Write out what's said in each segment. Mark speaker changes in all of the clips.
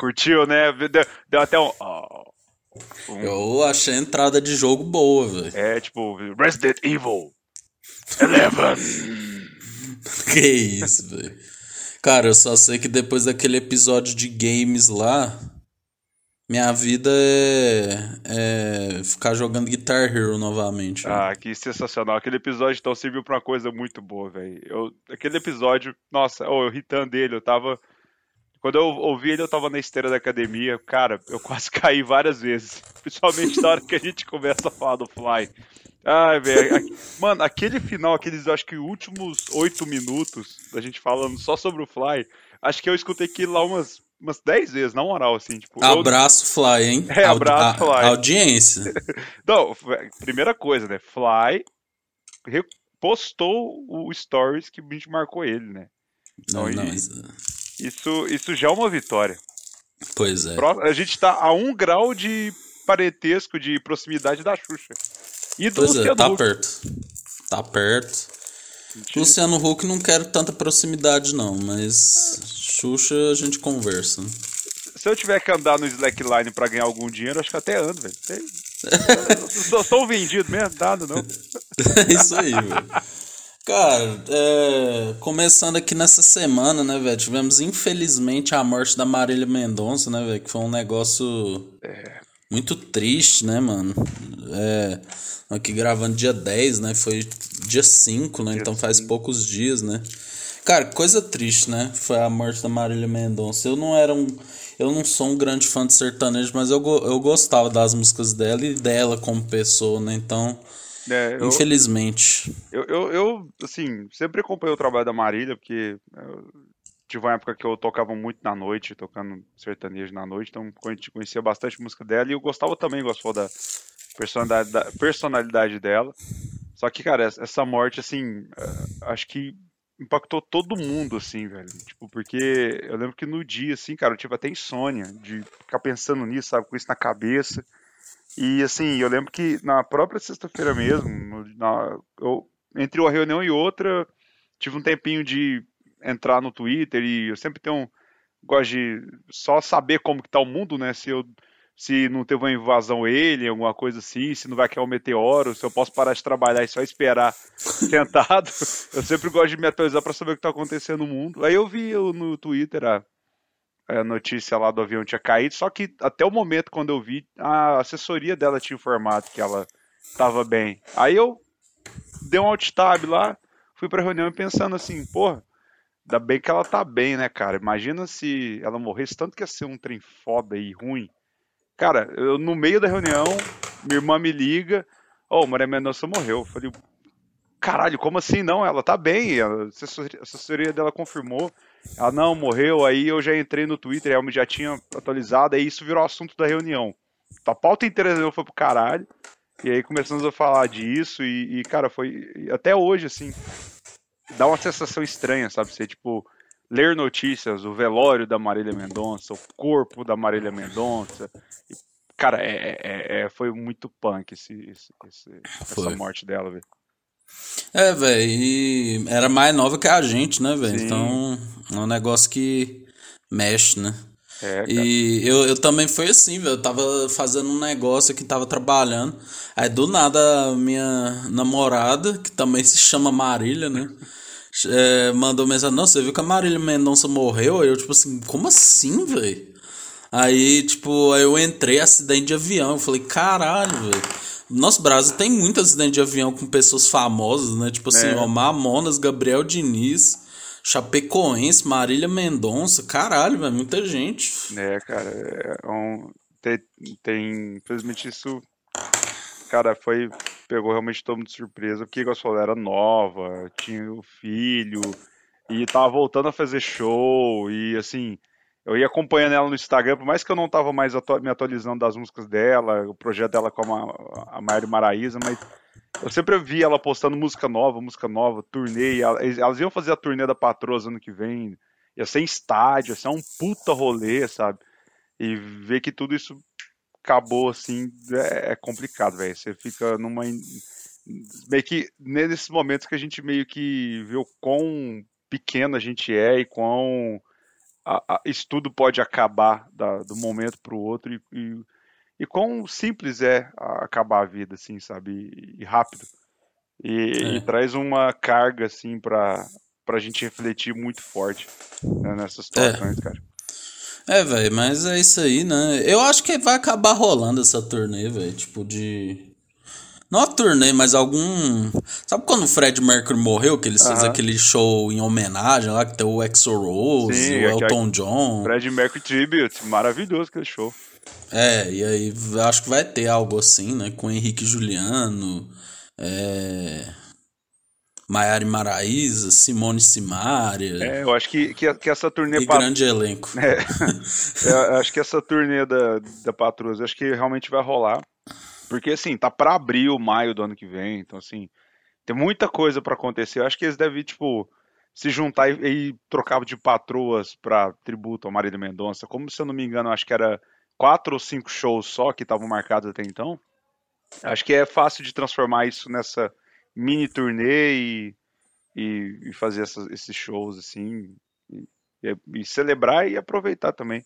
Speaker 1: Curtiu, né? Deu, deu até um, oh,
Speaker 2: um... Eu achei a entrada de jogo boa, velho.
Speaker 1: É, tipo, Resident Evil. Eleven.
Speaker 2: que isso, velho. Cara, eu só sei que depois daquele episódio de games lá, minha vida é, é ficar jogando Guitar Hero novamente.
Speaker 1: Ah, que sensacional. Aquele episódio então serviu pra uma coisa muito boa, velho. Aquele episódio, nossa, oh, eu ritando dele, eu tava. Quando eu ouvi ele, eu tava na esteira da academia. Cara, eu quase caí várias vezes. Principalmente na hora que a gente começa a falar do Fly. Ai, velho. Mano, aquele final, aqueles, acho que últimos oito minutos da gente falando só sobre o Fly, acho que eu escutei aquilo lá umas, umas dez vezes, na moral, assim. Tipo,
Speaker 2: abraço eu... Fly, hein?
Speaker 1: É, abraço Fly.
Speaker 2: Audiência.
Speaker 1: Não, primeira coisa, né? Fly postou o stories que a gente marcou ele, né?
Speaker 2: Então, não, não,
Speaker 1: isso, isso já é uma vitória.
Speaker 2: Pois é.
Speaker 1: A gente tá a um grau de parentesco, de proximidade da Xuxa. E do pois é, Luciano
Speaker 2: é, tá
Speaker 1: Huck.
Speaker 2: perto. Tá perto. Mentira. Luciano Huck não quero tanta proximidade, não, mas Xuxa a gente conversa. Né?
Speaker 1: Se eu tiver que andar no slackline para ganhar algum dinheiro, acho que até ando, velho. Sou, sou vendido mesmo, nada não.
Speaker 2: É isso aí, velho. Cara, é, começando aqui nessa semana, né, velho? Tivemos infelizmente a morte da Marília Mendonça, né, velho? Que foi um negócio. É muito triste, né, mano? É, aqui gravando dia 10, né? Foi dia 5, né? Dia então faz 5. poucos dias, né? Cara, coisa triste, né? Foi a morte da Marília Mendonça. Eu não era um. Eu não sou um grande fã de sertanejo, mas eu, eu gostava das músicas dela e dela como pessoa, né? Então. É, eu, infelizmente.
Speaker 1: Eu, eu, eu, assim, sempre acompanhei o trabalho da Marília, porque eu tive uma época que eu tocava muito na noite, tocando sertanejo na noite, então conhecia bastante música dela e eu gostava também, gostou da personalidade, da personalidade dela. Só que, cara, essa morte, assim, eh, acho que impactou todo mundo, assim, velho. Tipo, porque eu lembro que no dia, assim, cara, eu tive até insônia de ficar pensando nisso, sabe, com isso na cabeça. E, assim, eu lembro que na própria sexta-feira mesmo, na, eu, entre uma reunião e outra, tive um tempinho de entrar no Twitter e eu sempre tenho um, gosto de só saber como que tá o mundo, né? Se eu se não teve uma invasão ele, alguma coisa assim, se não vai cair um meteoro, se eu posso parar de trabalhar e só esperar sentado. Eu sempre gosto de me atualizar para saber o que está acontecendo no mundo. Aí eu vi no Twitter a, a, notícia lá do avião tinha caído, só que até o momento quando eu vi, a assessoria dela tinha informado que ela estava bem. Aí eu dei um alt tab lá, fui para reunião pensando assim, porra, Ainda bem que ela tá bem, né, cara? Imagina se ela morresse, tanto que ia ser um trem foda e ruim. Cara, eu no meio da reunião, minha irmã me liga, ô, oh, Maria Mendonça morreu. Eu falei, caralho, como assim não? Ela tá bem, a assessoria dela confirmou. Ela não, morreu, aí eu já entrei no Twitter, ela já tinha atualizado, aí isso virou assunto da reunião. A pauta inteira foi pro caralho. E aí começamos a falar disso e, e cara, foi até hoje, assim, dá uma sensação estranha, sabe? Você, tipo, ler notícias, o velório da Marília Mendonça, o corpo da Marília Mendonça. E, cara, é, é, é, foi muito punk esse, esse, esse essa morte dela, velho.
Speaker 2: É, velho, e era mais nova que a gente, né, velho? Então, é um negócio que mexe, né? É, e eu, eu também foi assim, velho. Eu tava fazendo um negócio aqui, tava trabalhando. Aí do nada, minha namorada, que também se chama Marília, né? é, mandou mensagem, não, você viu que a Marília Mendonça morreu? Aí eu, tipo assim, como assim, velho? Aí, tipo, aí eu entrei, acidente de avião. Eu falei, caralho, velho. Nosso Brasil tem muito acidente de avião com pessoas famosas, né? Tipo assim, é. ó, Mamonas, Gabriel Diniz, Chapecoense, Marília Mendonça. Caralho, velho, muita gente.
Speaker 1: É, cara, é um, tem, tem, infelizmente isso, cara, foi pegou realmente todo mundo de surpresa, porque, igual você falou, era nova, tinha o filho, e tava voltando a fazer show, e assim, eu ia acompanhando ela no Instagram, por mais que eu não tava mais atu me atualizando das músicas dela, o projeto dela com a, a Mari mas eu sempre vi ela postando música nova, música nova, turnê, elas, elas iam fazer a turnê da Patroa ano que vem, ia ser em estádio, ia ser um puta rolê, sabe? E ver que tudo isso acabou assim, é, é complicado, velho. Você fica numa. Meio que nesses momentos que a gente meio que vê o quão pequeno a gente é e quão a, a, isso tudo pode acabar da, do momento para o outro e, e, e, quão simples é acabar a vida, assim, sabe? E, e rápido. E, é. traz uma carga, assim, para a gente refletir muito forte né, nessas situações, é. cara.
Speaker 2: É, velho, mas é isso aí, né? Eu acho que vai acabar rolando essa turnê, velho. Tipo, de. Não a turnê, mas algum. Sabe quando o Fred Mercury morreu, que eles uh -huh. fez aquele show em homenagem lá, que tem o Exo Rose, Sim, o Elton é John.
Speaker 1: Fred Mercury Tribute, maravilhoso aquele show.
Speaker 2: É, e aí acho que vai ter algo assim, né? Com Henrique Juliano, é... Maiara Maraíza, Simone Simaria.
Speaker 1: É, eu acho que, que, que essa turnê.
Speaker 2: E grande elenco.
Speaker 1: É, eu acho que essa turnê da, da Patroas, acho que realmente vai rolar. Porque, assim, tá para abril, maio do ano que vem. Então, assim, tem muita coisa para acontecer. Eu acho que eles devem, tipo, se juntar e, e trocar de patroas pra tributo ao Marília Mendonça. Como, se eu não me engano, acho que era quatro ou cinco shows só que estavam marcados até então. Acho que é fácil de transformar isso nessa mini turnê e, e, e fazer essas, esses shows assim e, e, celebrar e aproveitar também.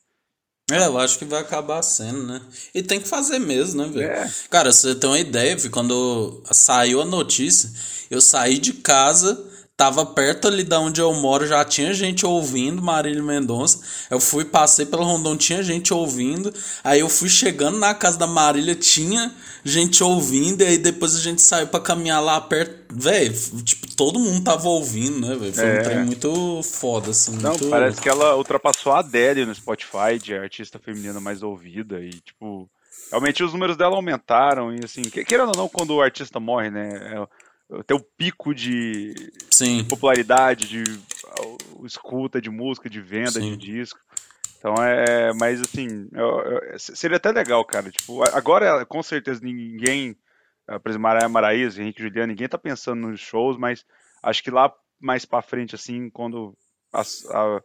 Speaker 2: É, eu acho que vai acabar sendo, né? E tem que fazer mesmo, né, velho? É. Cara, você tem uma ideia, quando saiu a notícia, eu saí de casa tava perto ali da onde eu moro, já tinha gente ouvindo Marília Mendonça. Eu fui, passei pelo Rondon, tinha gente ouvindo. Aí eu fui chegando na casa da Marília, tinha gente ouvindo. E aí depois a gente saiu para caminhar lá perto. Velho, tipo, todo mundo tava ouvindo, né, velho? Foi é. um trem muito foda, assim.
Speaker 1: Não,
Speaker 2: muito...
Speaker 1: parece que ela ultrapassou a Adele no Spotify de artista feminina mais ouvida. E, tipo, realmente os números dela aumentaram. E, assim, querendo ou não, quando o artista morre, né? É ter o pico de, de popularidade, de escuta de música, de venda Sim. de disco. Então é. Mas assim, eu, eu, seria até legal, cara. Tipo, agora, com certeza, ninguém. Uh, por exemplo, Maraia Maraíza, Henrique Juliano, ninguém tá pensando nos shows, mas acho que lá mais pra frente, assim, quando a, a,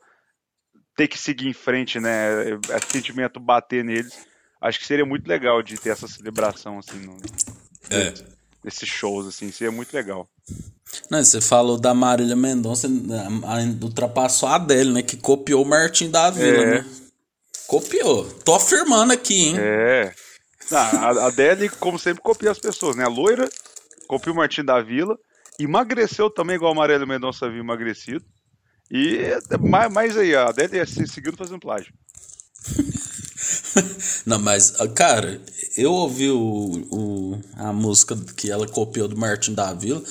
Speaker 1: ter que seguir em frente, né? Esse sentimento bater neles, acho que seria muito legal de ter essa celebração, assim, no,
Speaker 2: é
Speaker 1: esses shows, assim, seria muito legal.
Speaker 2: Não, você falou da Marília Mendonça, ultrapassou a Adele, né? Que copiou o Martin da Vila, é. né? Copiou. Tô afirmando aqui, hein?
Speaker 1: É. a Adele, como sempre, copia as pessoas, né? A loira copiou o Martin da Vila, emagreceu também, igual a Marília Mendonça havia emagrecido. E mais, mais aí, a Adele ia seguindo fazendo plágio.
Speaker 2: Não, mas, cara, eu ouvi o, o, a música que ela copiou do Martin da Vila.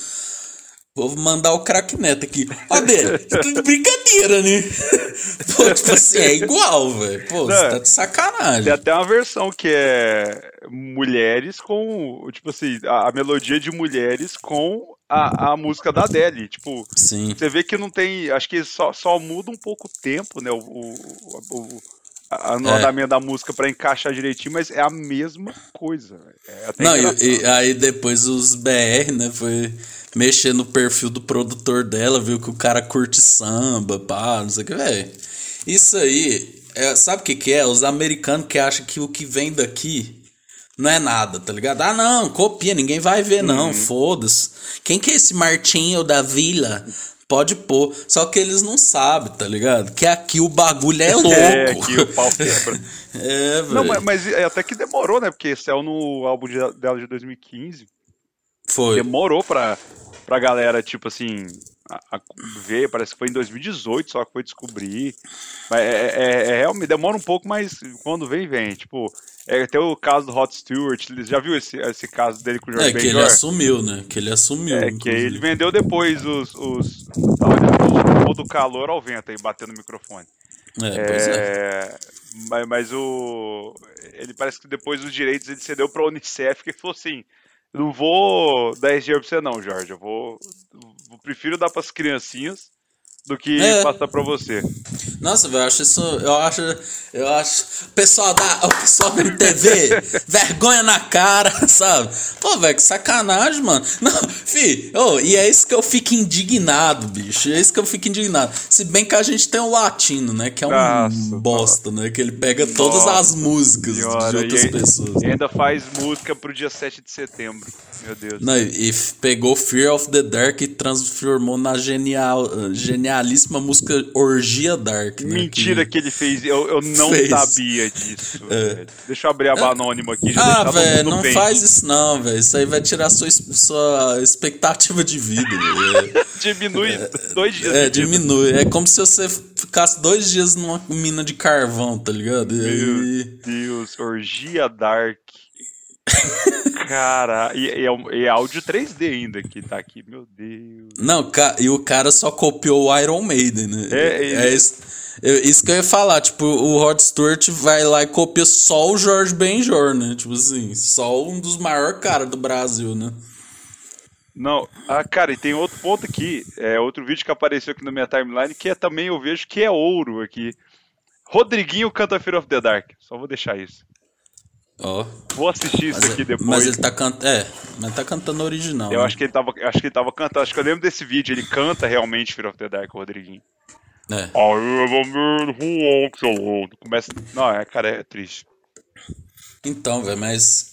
Speaker 2: Vou mandar o craque neto aqui. Ó, dele, tá de brincadeira, né? Pô, tipo assim, é igual, velho. Pô, Não, você tá de sacanagem.
Speaker 1: Tem até uma versão que é mulheres com. Tipo assim, a, a melodia de mulheres com a, a música da Adele. Tipo,
Speaker 2: Sim.
Speaker 1: você vê que não tem. Acho que só, só muda um pouco o tempo, né? o, o, o a, no é. andamento da música para encaixar direitinho, mas é a mesma coisa. É
Speaker 2: Não, e, e, aí depois os BR, né, foi mexer no perfil do produtor dela, viu que o cara curte samba, pá, não sei o que, velho. Isso aí, é, sabe o que que é? Os americanos que acham que o que vem daqui não é nada, tá ligado? Ah, não, copia, ninguém vai ver, não, uhum. foda-se. Quem que é esse Martinho da Vila? Pode pôr. Só que eles não sabem, tá ligado? Que aqui o bagulho é, é louco. É,
Speaker 1: aqui o pau quebra.
Speaker 2: é, velho.
Speaker 1: Não, mas, mas, é até que demorou, né? Porque saiu no álbum de, dela de 2015.
Speaker 2: Foi.
Speaker 1: Demorou pra, pra galera, tipo assim, a, a ver. Parece que foi em 2018 só que foi descobrir. Mas é, é, é, é realmente demora um pouco, mas quando vem, vem. Tipo, é, tem o caso do Hot Stewart, já viu esse, esse caso dele com o Jorge
Speaker 2: É, que ele assumiu, né? Que ele assumiu.
Speaker 1: É, inclusive. que ele vendeu depois os. os olha, do calor ao vento aí, batendo no microfone.
Speaker 2: É, pois é. é.
Speaker 1: Mas, mas, o. Ele parece que depois os direitos ele cedeu pra Unicef, que falou assim: não vou dar esse dinheiro pra você, não, Jorge. Eu vou. Prefiro dar pras criancinhas do que é. passar pra você.
Speaker 2: Nossa, velho, eu acho isso. Eu acho. Eu acho. Pessoal da. O pessoal da MTV, vergonha na cara, sabe? Pô, velho, que sacanagem, mano. Não, fi, oh, e é isso que eu fico indignado, bicho. É isso que eu fico indignado. Se bem que a gente tem o latino, né? Que é um Nossa, bosta, né? Que ele pega Nossa, todas as músicas senhora, de outras
Speaker 1: e
Speaker 2: pessoas.
Speaker 1: E ainda faz música pro dia 7 de setembro. Meu Deus.
Speaker 2: Não, e pegou Fear of the Dark e transformou na genial. Genial genialíssima música Orgia Dark.
Speaker 1: Né? Mentira que... que... ele fez, eu, eu não fez. sabia disso. É. Deixa eu abrir a aba anônima aqui.
Speaker 2: Ah, velho, não bem. faz isso não, velho. Isso aí vai tirar sua, sua expectativa de vida.
Speaker 1: diminui é, dois dias.
Speaker 2: É, diminui. É como se você ficasse dois dias numa mina de carvão, tá ligado?
Speaker 1: E Meu aí... Deus, Orgia Dark. Cara, e, e, é, e, é áudio 3D ainda que tá aqui, meu Deus.
Speaker 2: Não, e o cara só copiou o Iron Maiden, né? É, é, é isso, isso, que eu ia falar, tipo, o Rod Stewart vai lá e copia só o Jorge Benjor, né? Tipo assim, só um dos maiores caras do Brasil, né?
Speaker 1: Não, ah, cara, e tem outro ponto aqui, é outro vídeo que apareceu aqui na minha timeline, que é também, eu vejo que é ouro aqui. Rodriguinho canta Fear of the Dark, só vou deixar isso.
Speaker 2: Ó.
Speaker 1: Oh. Vou assistir isso aqui depois.
Speaker 2: Mas ele tá cantando. É, mas tá cantando original.
Speaker 1: Eu né? acho que ele tava. Acho que ele tava cantando. Acho que eu lembro desse vídeo. Ele canta realmente Fear of the Dark, o Rodriguinho.
Speaker 2: É. I am a man
Speaker 1: who walks alone. Começa. Não, é, cara, é triste.
Speaker 2: Então, velho, mas.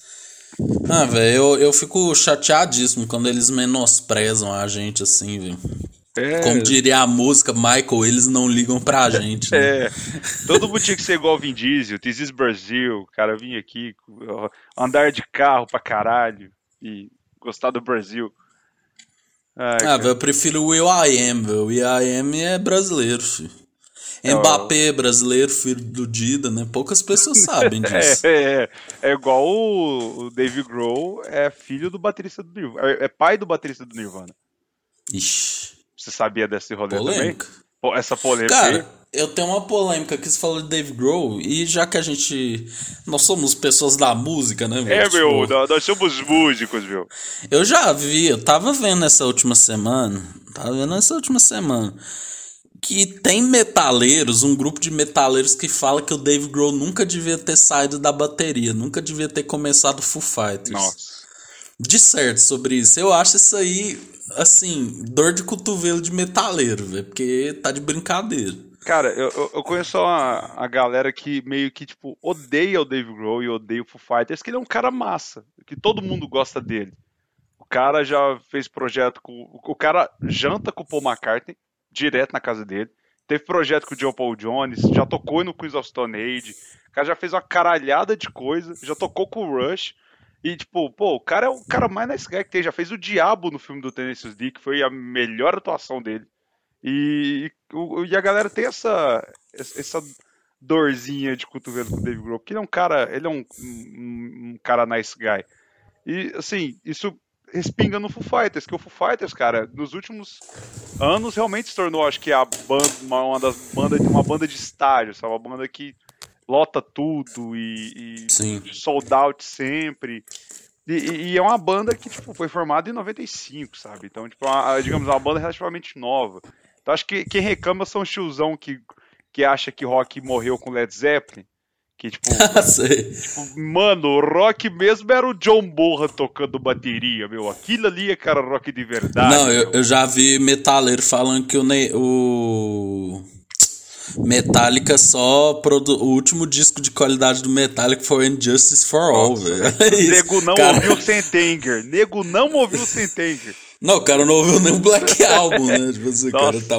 Speaker 2: Ah, velho, eu, eu fico chateadíssimo quando eles menosprezam a gente assim, velho. É. Como diria a música, Michael, eles não ligam pra gente.
Speaker 1: Né? É. Todo mundo tinha que ser igual o Vin Diesel, This is Brasil, o cara vinha aqui, andar de carro pra caralho e gostar do Brasil.
Speaker 2: Ai, ah, eu prefiro o Will I Am, velho. O Will I Am é brasileiro, filho. É, Mbappé, brasileiro, filho do Dida, né? Poucas pessoas sabem disso.
Speaker 1: é, é, é igual o, o Dave Grohl, é filho do baterista do Nirvana. É, é pai do baterista do Nirvana.
Speaker 2: Ixi.
Speaker 1: Você sabia desse rolê
Speaker 2: polêmica.
Speaker 1: também? Essa polêmica
Speaker 2: Cara,
Speaker 1: aí?
Speaker 2: eu tenho uma polêmica que você falou de Dave Grohl, e já que a gente. Nós somos pessoas da música, né,
Speaker 1: É, tipo, meu, nós somos músicos, viu?
Speaker 2: Eu já vi, eu tava vendo essa última semana. Tava vendo essa última semana. Que tem metaleiros, um grupo de metaleiros que fala que o Dave Grohl nunca devia ter saído da bateria, nunca devia ter começado Foo Fighters.
Speaker 1: Nossa.
Speaker 2: De certo sobre isso. Eu acho isso aí assim, dor de cotovelo de metaleiro, velho, porque tá de brincadeira.
Speaker 1: Cara, eu, eu conheço a, a galera que meio que, tipo, odeia o Dave Grohl e odeia o Foo Fighters, que ele é um cara massa, que todo mundo gosta dele. O cara já fez projeto com... O cara janta com o Paul McCartney, direto na casa dele. Teve projeto com o John Paul Jones, já tocou no Queens of Stone Age. O cara já fez uma caralhada de coisa, já tocou com o Rush. E, tipo, pô, o cara é o cara mais nice guy que tem. Já fez o Diabo no filme do Tennessee D, que foi a melhor atuação dele. E, e, e a galera tem essa, essa dorzinha de cotovelo com o Dave Grohl, porque ele é um cara, ele é um, um, um, cara nice guy. E, assim, isso respinga no Foo Fighters, que o Foo Fighters, cara, nos últimos anos realmente se tornou, acho que, a banda, uma, das bandas, uma banda de estádio, sabe? Uma banda que lota tudo e, e sold out sempre. E, e, é uma banda que tipo, foi formada em 95, sabe? Então, tipo, uma, digamos, uma banda relativamente nova. Então, acho que quem reclama são os tiozão que, que acha que rock morreu com Led Zeppelin. Que, tipo, tipo, mano, o rock mesmo era o John Borra tocando bateria, meu. Aquilo ali é cara rock de verdade.
Speaker 2: Não, eu, eu, já vi metaleiro falando que o, o Metallica só. Produ... O último disco de qualidade do Metallica foi Injustice for All, velho.
Speaker 1: É Nego não cara... ouviu Sentenger. Nego não ouviu Sentenger.
Speaker 2: Não, o cara não ouviu nem o Black Album, né? Tipo assim, cara tá.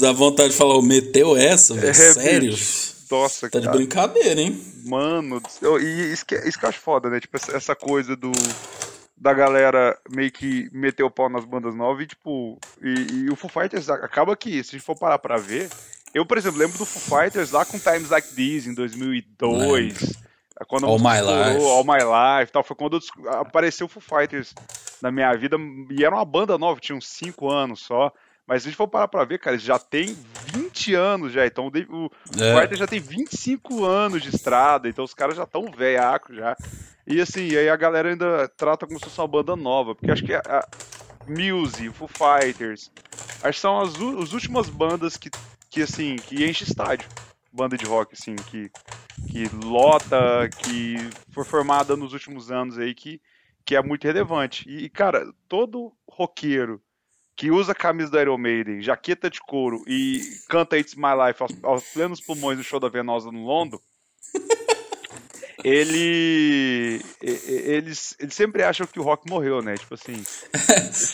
Speaker 2: Dá vontade de falar, meteu essa, velho? É, Sério?
Speaker 1: Nossa,
Speaker 2: Tá cara. de brincadeira, hein?
Speaker 1: Mano, e isso que, isso que eu acho foda, né? Tipo, essa coisa do da galera meio que meter o pau nas bandas novas e, tipo, e, e, o Foo Fighters acaba que, se a gente for parar pra ver, eu, por exemplo, lembro do Foo Fighters lá com Times Like This, em 2002. Quando
Speaker 2: All My Life.
Speaker 1: All My Life tal. Foi quando apareceu o Foo Fighters na minha vida. E era uma banda nova, tinha uns 5 anos só. Mas se a gente for parar pra ver, cara, já tem 20 anos já. Então o, o é. Fighters já tem 25 anos de estrada. Então os caras já estão velhacos já. E assim, aí a galera ainda trata como se fosse uma banda nova. Porque acho que a, a Muse, Foo Fighters, acho que são as, as últimas bandas que que assim, que enche estádio. Banda de rock, assim, que, que lota, que foi formada nos últimos anos aí, que, que é muito relevante. E, cara, todo roqueiro que usa camisa do Iron Maiden, jaqueta de couro e canta It's My Life aos, aos plenos pulmões do show da Venosa no London, ele, eles, eles sempre acham que o Rock morreu, né? Tipo assim.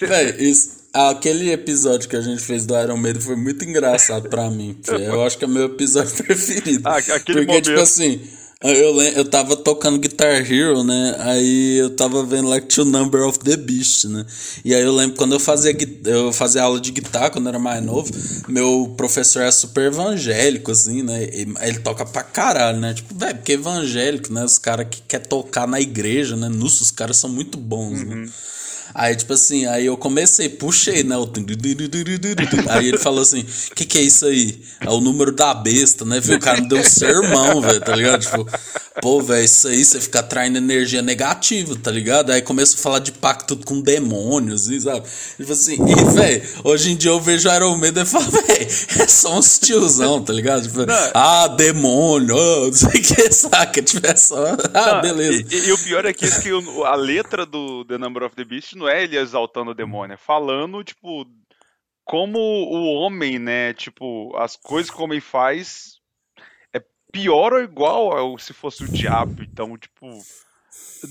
Speaker 2: Véi, isso, aquele episódio que a gente fez do Iron Maiden foi muito engraçado pra mim. Eu acho que é meu episódio preferido. Ah, aquele Porque, tipo momento. tipo assim eu, eu tava tocando Guitar Hero, né? Aí eu tava vendo like To Number of the Beast, né? E aí eu lembro quando eu fazia, eu fazia aula de guitarra, quando eu era mais novo, meu professor era super evangélico, assim, né? Ele toca pra caralho, né? Tipo, velho, porque evangélico, né? Os caras que quer tocar na igreja, né? Nossa, os caras são muito bons, né? uhum. né? Aí, tipo assim, aí eu comecei, puxei, né? O... Aí ele falou assim: o que, que é isso aí? É o número da besta, né? Viu? O cara me deu um sermão, velho, tá ligado? Tipo, pô, velho, isso aí você fica atraindo energia negativa, tá ligado? Aí começa a falar de pacto com demônios, assim, sabe? Tipo assim, e, velho, hoje em dia eu vejo Iron Maiden e falo, velho, é só uns tiozão, tá ligado? Tipo, ah, demônio, oh, não sei o que, saca? Tipo, é só, ah, não, beleza.
Speaker 1: E, e, o pior é que, que a letra do The Number of the Beast não é ele exaltando o demônio, é falando, tipo, como o homem, né? Tipo, as coisas que o homem faz é pior ou igual ao se fosse o diabo. Então, tipo,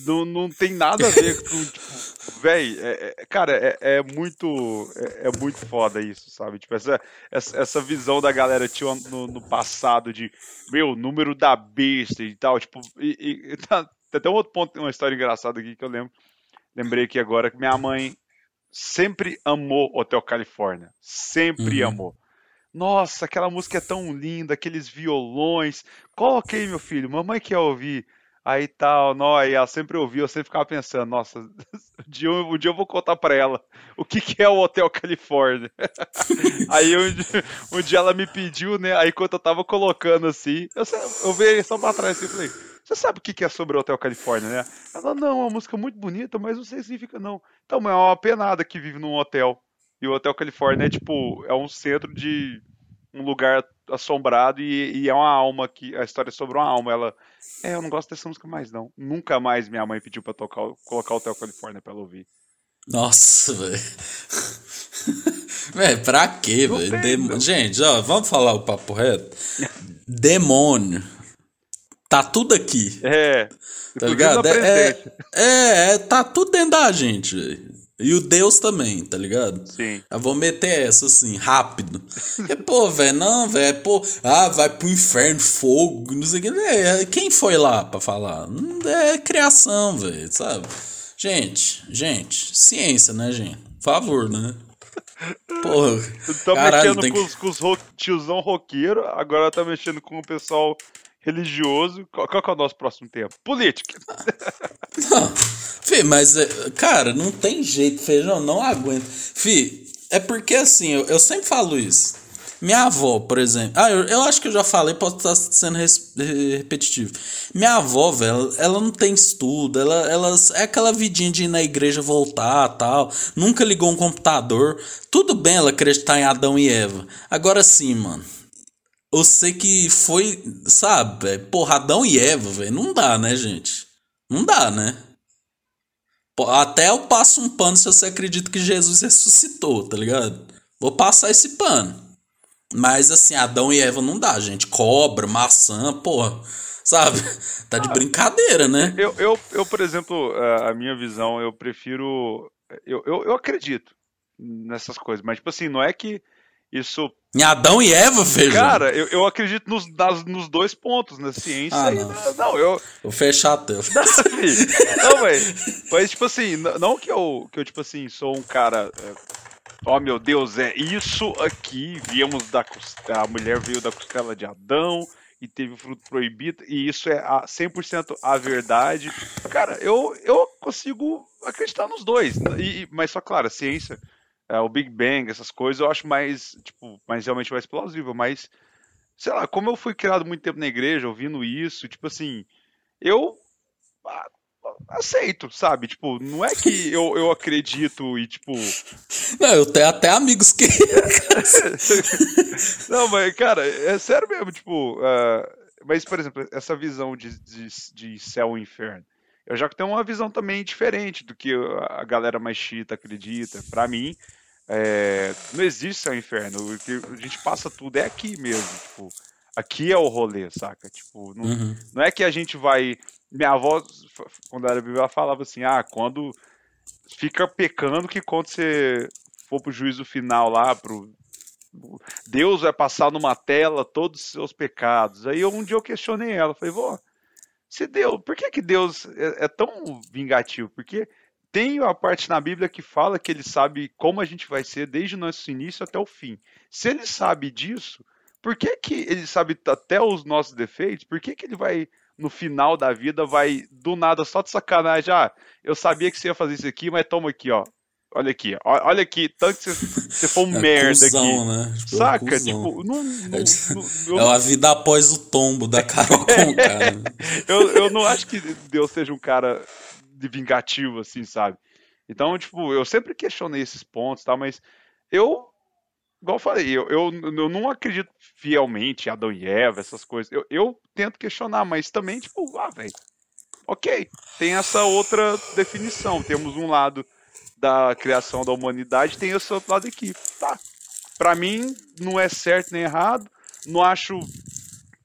Speaker 1: não, não tem nada a ver com, tipo, véi, é, é, cara, é, é muito, é, é, muito foda isso, sabe? Tipo, essa, essa, essa visão da galera tinha no, no, passado de, meu, número da besta e tal, tipo, e, e tá, tem até um outro ponto, uma história engraçada aqui que eu lembro, Lembrei aqui agora que minha mãe sempre amou Hotel Califórnia. Sempre uhum. amou. Nossa, aquela música é tão linda, aqueles violões. Coloquei, meu filho, mamãe quer ouvir. Aí tal, nó, aí ela sempre ouvia, eu sempre ficava pensando, nossa, um dia, um dia eu vou contar pra ela o que, que é o Hotel Califórnia. aí um dia, um dia, ela me pediu, né? Aí quando eu tava colocando assim, eu, eu veio só pra trás assim e falei, você sabe o que é sobre o Hotel Califórnia, né? Ela, não, é uma música muito bonita, mas não sei se significa não. Então, é uma penada que vive num hotel. E o Hotel Califórnia é tipo, é um centro de um lugar assombrado e, e, é uma alma que a história é sobre uma alma. Ela, é, eu não gosto dessa música mais não. Nunca mais minha mãe pediu para tocar, colocar o Hotel Califórnia para ela ouvir.
Speaker 2: Nossa, velho. Velho, pra quê, velho? Gente, ó, vamos falar o papo reto. Demônio Tá tudo aqui.
Speaker 1: É.
Speaker 2: Tá ligado? É, é, é, tá tudo dentro da gente, E o Deus também, tá ligado?
Speaker 1: Sim.
Speaker 2: Eu vou meter essa assim, rápido. E, pô, velho, não, velho, pô, ah, vai pro inferno, fogo, não sei o que. É, quem foi lá pra falar? É criação, velho, sabe? Gente, gente, ciência, né, gente? Por favor, né?
Speaker 1: Porra. Tá caralho, mexendo com, que... os, com os ro tiozão roqueiro, agora tá mexendo com o pessoal religioso. Qual, qual é o nosso próximo tempo? Política.
Speaker 2: Não, Fih, mas, é, cara, não tem jeito, feijão, não aguento. Fih, é porque assim, eu, eu sempre falo isso. Minha avó, por exemplo. Ah, eu, eu acho que eu já falei, posso estar sendo res, repetitivo. Minha avó, velho, ela não tem estudo, ela, ela é aquela vidinha de ir na igreja voltar tal. Nunca ligou um computador. Tudo bem ela acreditar em Adão e Eva. Agora sim, mano eu sei que foi, sabe, porradão e Eva, velho. Não dá, né, gente? Não dá, né? Até eu passo um pano se você acredita que Jesus ressuscitou, tá ligado? Vou passar esse pano. Mas assim, Adão e Eva não dá, gente. Cobra, maçã, porra. Sabe? Tá de ah, brincadeira, né?
Speaker 1: Eu, eu, eu, por exemplo, a minha visão, eu prefiro. Eu, eu, eu acredito nessas coisas, mas, tipo assim, não é que isso.
Speaker 2: Em Adão e Eva, feijão?
Speaker 1: Cara, eu, eu acredito nos, nas, nos dois pontos, na ciência ah, não. e Não, eu.
Speaker 2: Vou fechar a tela.
Speaker 1: Não, velho. Mas, tipo assim, não que eu, que eu, tipo assim, sou um cara. É, oh, meu Deus, é isso aqui. Viemos da costela. A mulher veio da costela de Adão e teve o fruto proibido, e isso é a 100% a verdade. Cara, eu, eu consigo acreditar nos dois. E, mas só, claro, a ciência é, o Big Bang, essas coisas, eu acho mais, tipo, mais realmente mais plausível, mas sei lá, como eu fui criado muito tempo na igreja, ouvindo isso, tipo assim, eu aceito, sabe? Tipo, não é que eu, eu acredito e, tipo.
Speaker 2: Não, eu tenho até amigos que.
Speaker 1: não, mas, cara, é sério mesmo, tipo. Uh... Mas, por exemplo, essa visão de, de, de céu e inferno. Eu já tenho uma visão também diferente do que a galera mais chita acredita. Para mim, é, não existe céu e inferno. O que a gente passa tudo é aqui mesmo. Tipo, aqui é o rolê, saca? Tipo, não, uhum. não é que a gente vai minha avó, quando era viva, ela falava assim: ah, quando fica pecando que quando você for pro juízo final lá, pro. Deus vai passar numa tela todos os seus pecados. Aí um dia eu questionei ela, falei, vó, se Deus, por que, que Deus é, é tão vingativo? Porque tem a parte na Bíblia que fala que ele sabe como a gente vai ser desde o nosso início até o fim. Se ele sabe disso, por que, que ele sabe até os nossos defeitos? Por que, que ele vai no final da vida vai do nada só de sacanagem. Ah, eu sabia que você ia fazer isso aqui, mas toma aqui, ó. Olha aqui, olha aqui, tanto que você, for um é merda cuzão, aqui. Né? Tipo, é Saca? É tipo, não, não,
Speaker 2: não, é a vida após o tombo da Carol com cara.
Speaker 1: eu, eu não acho que Deus seja um cara de vingativo, assim, sabe? Então, tipo, eu sempre questionei esses pontos, tá? Mas eu igual eu falei, eu, eu, eu não acredito fielmente em Adão e Eva, essas coisas. Eu, eu tento questionar, mas também, tipo, ah, velho, ok, tem essa outra definição. Temos um lado da criação da humanidade, tem esse outro lado aqui. Tá. Pra mim, não é certo nem errado, não acho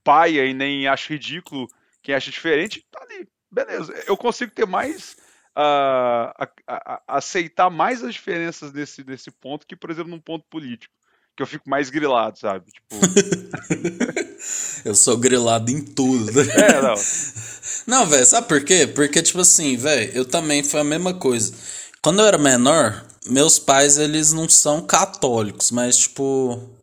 Speaker 1: paia e nem acho ridículo quem acha diferente, tá ali. Beleza, eu consigo ter mais Uh, a, a, a, aceitar mais as diferenças nesse, nesse ponto que, por exemplo, num ponto político que eu fico mais grilado, sabe? Tipo.
Speaker 2: eu sou grilado em tudo. É, não. Não, velho, sabe por quê? Porque, tipo assim, velho, eu também foi a mesma coisa. Quando eu era menor, meus pais, eles não são católicos, mas, tipo.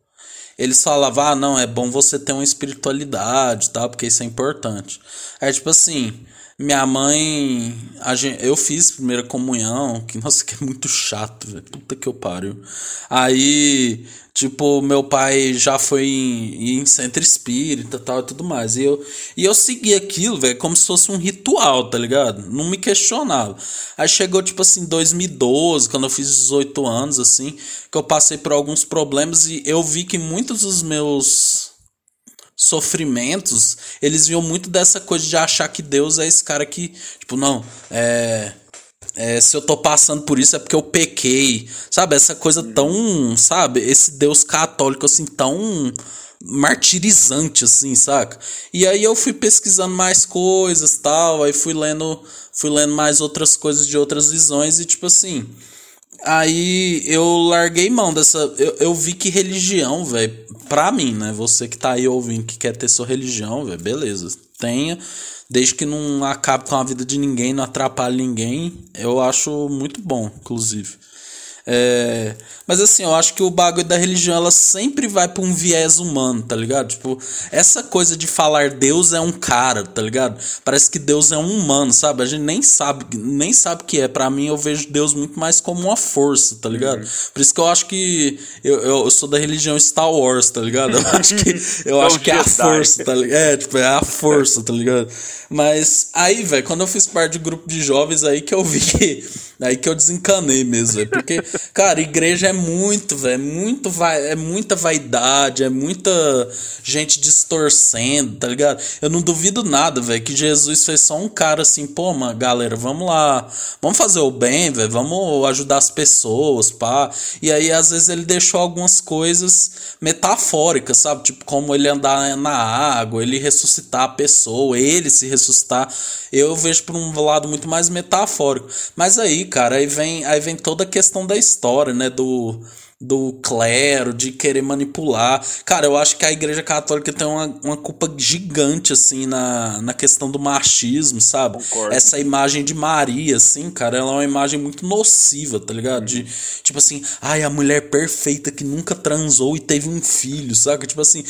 Speaker 2: Eles falavam, ah, não, é bom você ter uma espiritualidade, tá? Porque isso é importante. Aí, tipo assim, minha mãe. Gente, eu fiz primeira comunhão, que nossa, que é muito chato, velho. Puta que eu pariu. Aí, tipo, meu pai já foi em, em centro espírita tal e tudo mais. E eu, e eu segui aquilo, velho, como se fosse um ritual, tá ligado? Não me questionava. Aí chegou, tipo assim, 2012, quando eu fiz 18 anos, assim, que eu passei por alguns problemas e eu vi que muitos dos meus sofrimentos, eles viam muito dessa coisa de achar que Deus é esse cara que, tipo, não, é, é, se eu tô passando por isso é porque eu pequei, sabe? Essa coisa tão, sabe? Esse Deus católico, assim, tão martirizante, assim, saca? E aí eu fui pesquisando mais coisas tal, aí fui lendo, fui lendo mais outras coisas de outras visões e, tipo assim, Aí eu larguei mão dessa. Eu, eu vi que religião, velho, pra mim, né? Você que tá aí ouvindo que quer ter sua religião, velho, beleza. Tenha. Desde que não acabe com a vida de ninguém, não atrapalhe ninguém, eu acho muito bom, inclusive. É, mas assim, eu acho que o bagulho da religião ela sempre vai pra um viés humano, tá ligado? Tipo, essa coisa de falar Deus é um cara, tá ligado? Parece que Deus é um humano, sabe? A gente nem sabe, nem sabe o que é. Para mim, eu vejo Deus muito mais como uma força, tá ligado? Uhum. Por isso que eu acho que eu, eu, sou da religião Star Wars, tá ligado? Eu acho que, eu acho que é a força, tá ligado? É, tipo, é a força, tá ligado? Mas aí, velho, quando eu fiz parte do grupo de jovens aí que eu vi que Aí que eu desencanei mesmo, velho. Porque, cara, igreja é muito, velho. É muito vai, é muita vaidade, é muita gente distorcendo, tá ligado? Eu não duvido nada, velho, que Jesus fez só um cara assim, pô, mano, galera, vamos lá, vamos fazer o bem, velho, vamos ajudar as pessoas, pá. E aí, às vezes, ele deixou algumas coisas metafóricas, sabe? Tipo, como ele andar na água, ele ressuscitar a pessoa, ele se ressuscitar. Eu vejo por um lado muito mais metafórico. Mas aí, cara, aí vem, aí vem toda a questão da história, né? Do, do clero, de querer manipular. Cara, eu acho que a Igreja Católica tem uma, uma culpa gigante, assim, na, na questão do machismo, sabe? Concordo. Essa imagem de Maria, assim, cara, ela é uma imagem muito nociva, tá ligado? De, tipo assim, ai, a mulher perfeita que nunca transou e teve um filho, sabe? Tipo assim,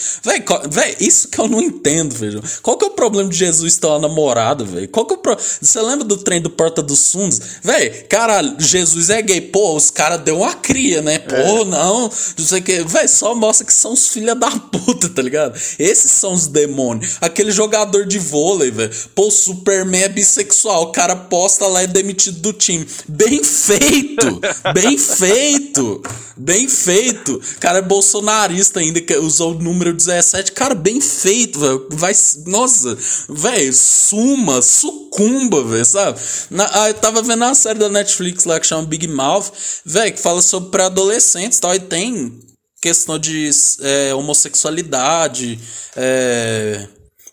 Speaker 2: velho, isso que eu não entendo, velho. Qual que é o problema de Jesus ter uma namorada, velho? Qual que é o pro... Você lembra do trem do Porta dos Fundos? Velho, caralho, Jesus é gay. Pô, os caras deu uma cria, né? Pô, é não, não sei o que. Véi, só mostra que são os filha da puta, tá ligado? Esses são os demônios. Aquele jogador de vôlei, velho. Pô, o Superman é bissexual. O cara posta lá e é demitido do time. Bem feito! bem feito! Bem feito! Cara é bolsonarista ainda, que usou o número 17. Cara, bem feito, velho. Vai. Nossa, velho, suma, sucumba, velho, sabe? Na, ah, eu tava vendo uma série da Netflix lá que chama Big Mouth, velho, que fala sobre pré-adolescentes tal, e tem questão de é, homossexualidade, é,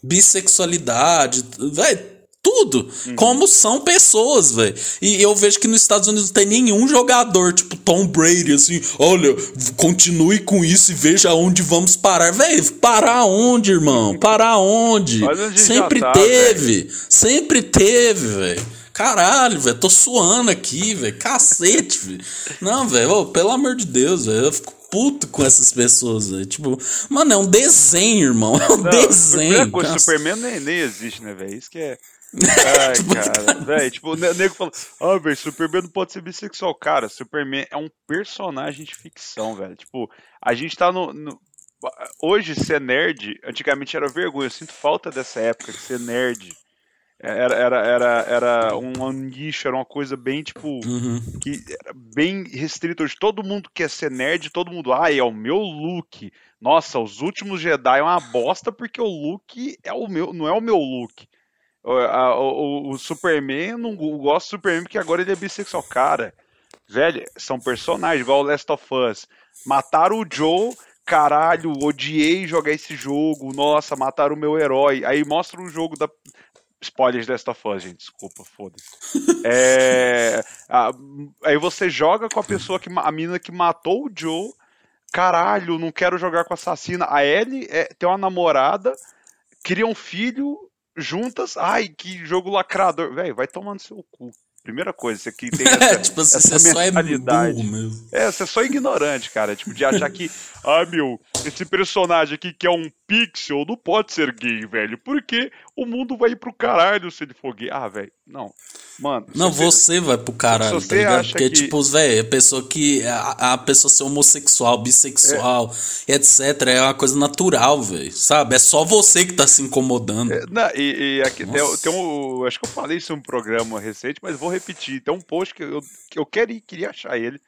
Speaker 2: bissexualidade, véio, Tudo. Uhum. Como são pessoas, velho. E eu vejo que nos Estados Unidos não tem nenhum jogador, tipo Tom Brady, assim, olha, continue com isso e veja onde vamos parar. Velho, parar onde, irmão? Parar onde? Sempre tá, teve. Véio. Sempre teve, velho. Caralho, velho, tô suando aqui, velho. Cacete, velho. Não, velho, pelo amor de Deus, velho. Eu fico puto com essas pessoas, velho. Tipo, mano, é um desenho, irmão. É um não, desenho.
Speaker 1: Coisa, o Superman nem, nem existe, né, velho? Isso que é. Ai, tipo, cara, velho, tipo, o nego fala, ah, velho, Superman não pode ser bissexual. Cara, Superman é um personagem de ficção, velho. Tipo, a gente tá no, no, Hoje, ser nerd, antigamente era vergonha. Eu sinto falta dessa época de ser nerd. Era, era, era, era um nicho, era uma coisa bem, tipo, uhum. que era bem restrito. Hoje todo mundo quer ser nerd, todo mundo, ah, é o meu look. Nossa, os últimos Jedi é uma bosta porque o look é o meu, não é o meu look. O, a, o, o Superman, não gosto do Superman porque agora ele é bissexual. Cara, velho, são personagens, igual o Last of Us. Mataram o Joe, caralho, odiei jogar esse jogo, nossa, mataram o meu herói. Aí mostra um jogo da, Spoilers de Last of Us, gente, desculpa, foda-se. É, a, aí você joga com a pessoa que. A mina que matou o Joe. Caralho, não quero jogar com a assassina. A Ellie é, tem uma namorada, cria um filho juntas. Ai, que jogo lacrador. Velho, vai tomando seu cu. Primeira coisa, você que tem essa,
Speaker 2: tipo, essa você mentalidade. Só é, burro,
Speaker 1: é, você é só ignorante, cara. Tipo, de achar que, ah, meu, esse personagem aqui que é um pixel não pode ser gay, velho. Porque o mundo vai ir pro caralho se ele for gay. Ah, velho, não. Mano.
Speaker 2: Não, você, você vai pro caralho, tá ligado? Porque, que... tipo, velho, a pessoa que. A, a, pessoa ser homossexual, bissexual, é. etc., é uma coisa natural, velho. Sabe? É só você que tá se incomodando. É,
Speaker 1: não, e, e aqui tem, tem, um. Acho que eu falei isso em um programa recente, mas vou repetir. Tem um post que eu, que eu queria, queria achar ele,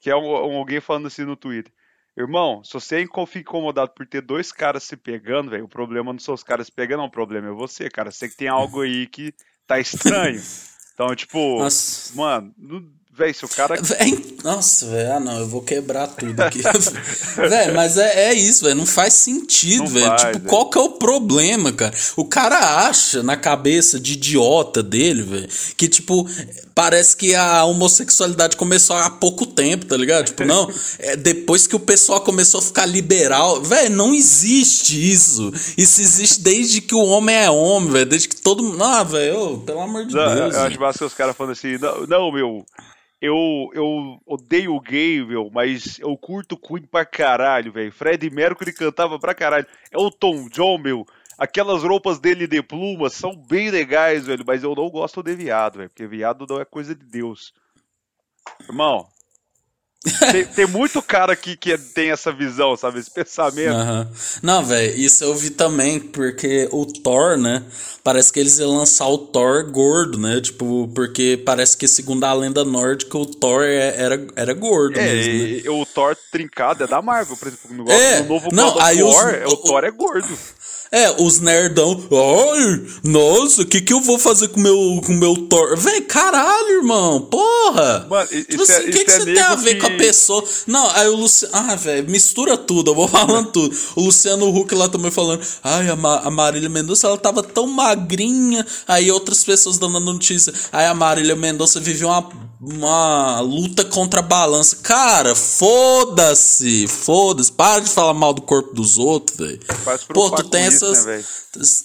Speaker 1: que é um, um, alguém falando assim no Twitter. Irmão, se você fica incomodado por ter dois caras se pegando, velho, o problema não são os caras se pegando, não. O problema é você, cara. Você que tem algo aí que tá estranho. Então, tipo, Nossa. mano, Véi, se o cara.
Speaker 2: Nossa, velho. Ah, não, eu vou quebrar tudo aqui. velho, mas é, é isso, velho. Não faz sentido, velho. Tipo, véio. qual que é o problema, cara? O cara acha na cabeça de idiota dele, velho, que, tipo, parece que a homossexualidade começou há pouco tempo, tá ligado? Tipo, não. É depois que o pessoal começou a ficar liberal. Velho, não existe isso. Isso existe desde que o homem é homem, velho. Desde que todo mundo. Ah, velho, pelo amor de não, Deus.
Speaker 1: Eu acho massa que os caras falando assim, não, não meu eu, eu odeio o gay, mas eu curto Queen pra caralho, velho. Fred Mercury cantava pra caralho. É o Tom John, meu. Aquelas roupas dele de pluma são bem legais, velho, mas eu não gosto de viado, velho, porque viado não é coisa de Deus. Irmão, tem, tem, muito cara que, que tem essa visão, sabe? Esse pensamento.
Speaker 2: Uhum. Não, velho, isso eu vi também, porque o Thor, né? Parece que eles iam lançar o Thor gordo, né? Tipo, porque parece que, segundo a lenda nórdica, o Thor é, era, era gordo é, mesmo. Né?
Speaker 1: O Thor trincado é da Marvel, por exemplo. No, é, no novo não, God of War, os, o, o Thor é gordo.
Speaker 2: É, os nerdão. Ai, nossa, o que que eu vou fazer com meu, com meu Thor? Véi, caralho, irmão. Porra. Mano, isso tipo assim, é, o que, que é você tem a ver que... com a pessoa? Não, aí o Luciano. Ah, velho, mistura tudo, eu vou falando tudo. O Luciano Huck lá também falando. Ai, a, Ma a Marília Mendonça, ela tava tão magrinha. Aí outras pessoas dando notícia. Aí a Marília Mendonça viveu uma uma luta contra a balança. Cara, foda-se, foda-se. Para de falar mal do corpo dos outros, velho. Pô, tu tem isso, essas. Né,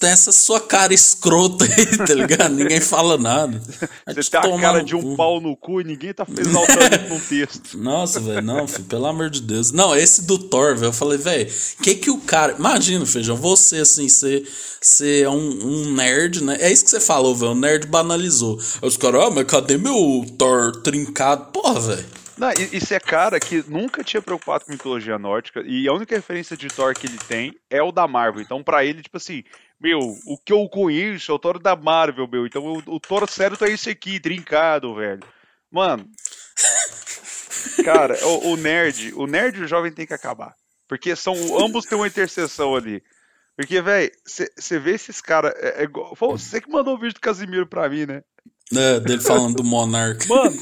Speaker 2: tem essa sua cara escrota aí, tá ligado? ninguém fala nada.
Speaker 1: Você tem a cara de um cu. pau no cu e ninguém tá exaltando num texto.
Speaker 2: Nossa, velho, não, filho, pelo amor de Deus. Não, esse do Thor, velho, eu falei, velho, que que o cara. Imagina, Feijão, você, assim, ser, ser um, um nerd, né? É isso que você falou, velho, o nerd banalizou. Aí os caras, ah, mas cadê meu Thor trincado? Porra, velho.
Speaker 1: Não, isso é cara que nunca tinha preocupado com mitologia nórdica e a única referência de Thor que ele tem é o da Marvel. Então, para ele, tipo assim, meu, o que eu conheço é o Thor da Marvel, meu. Então, o, o Thor certo é esse aqui, trincado, velho. Mano, cara, o, o, nerd, o nerd e o jovem tem que acabar. Porque são ambos têm uma interseção ali. Porque, velho, você vê esses caras. É, é, você que mandou o vídeo do Casimiro pra mim, né?
Speaker 2: É, dele falando do Monark.
Speaker 1: Mano,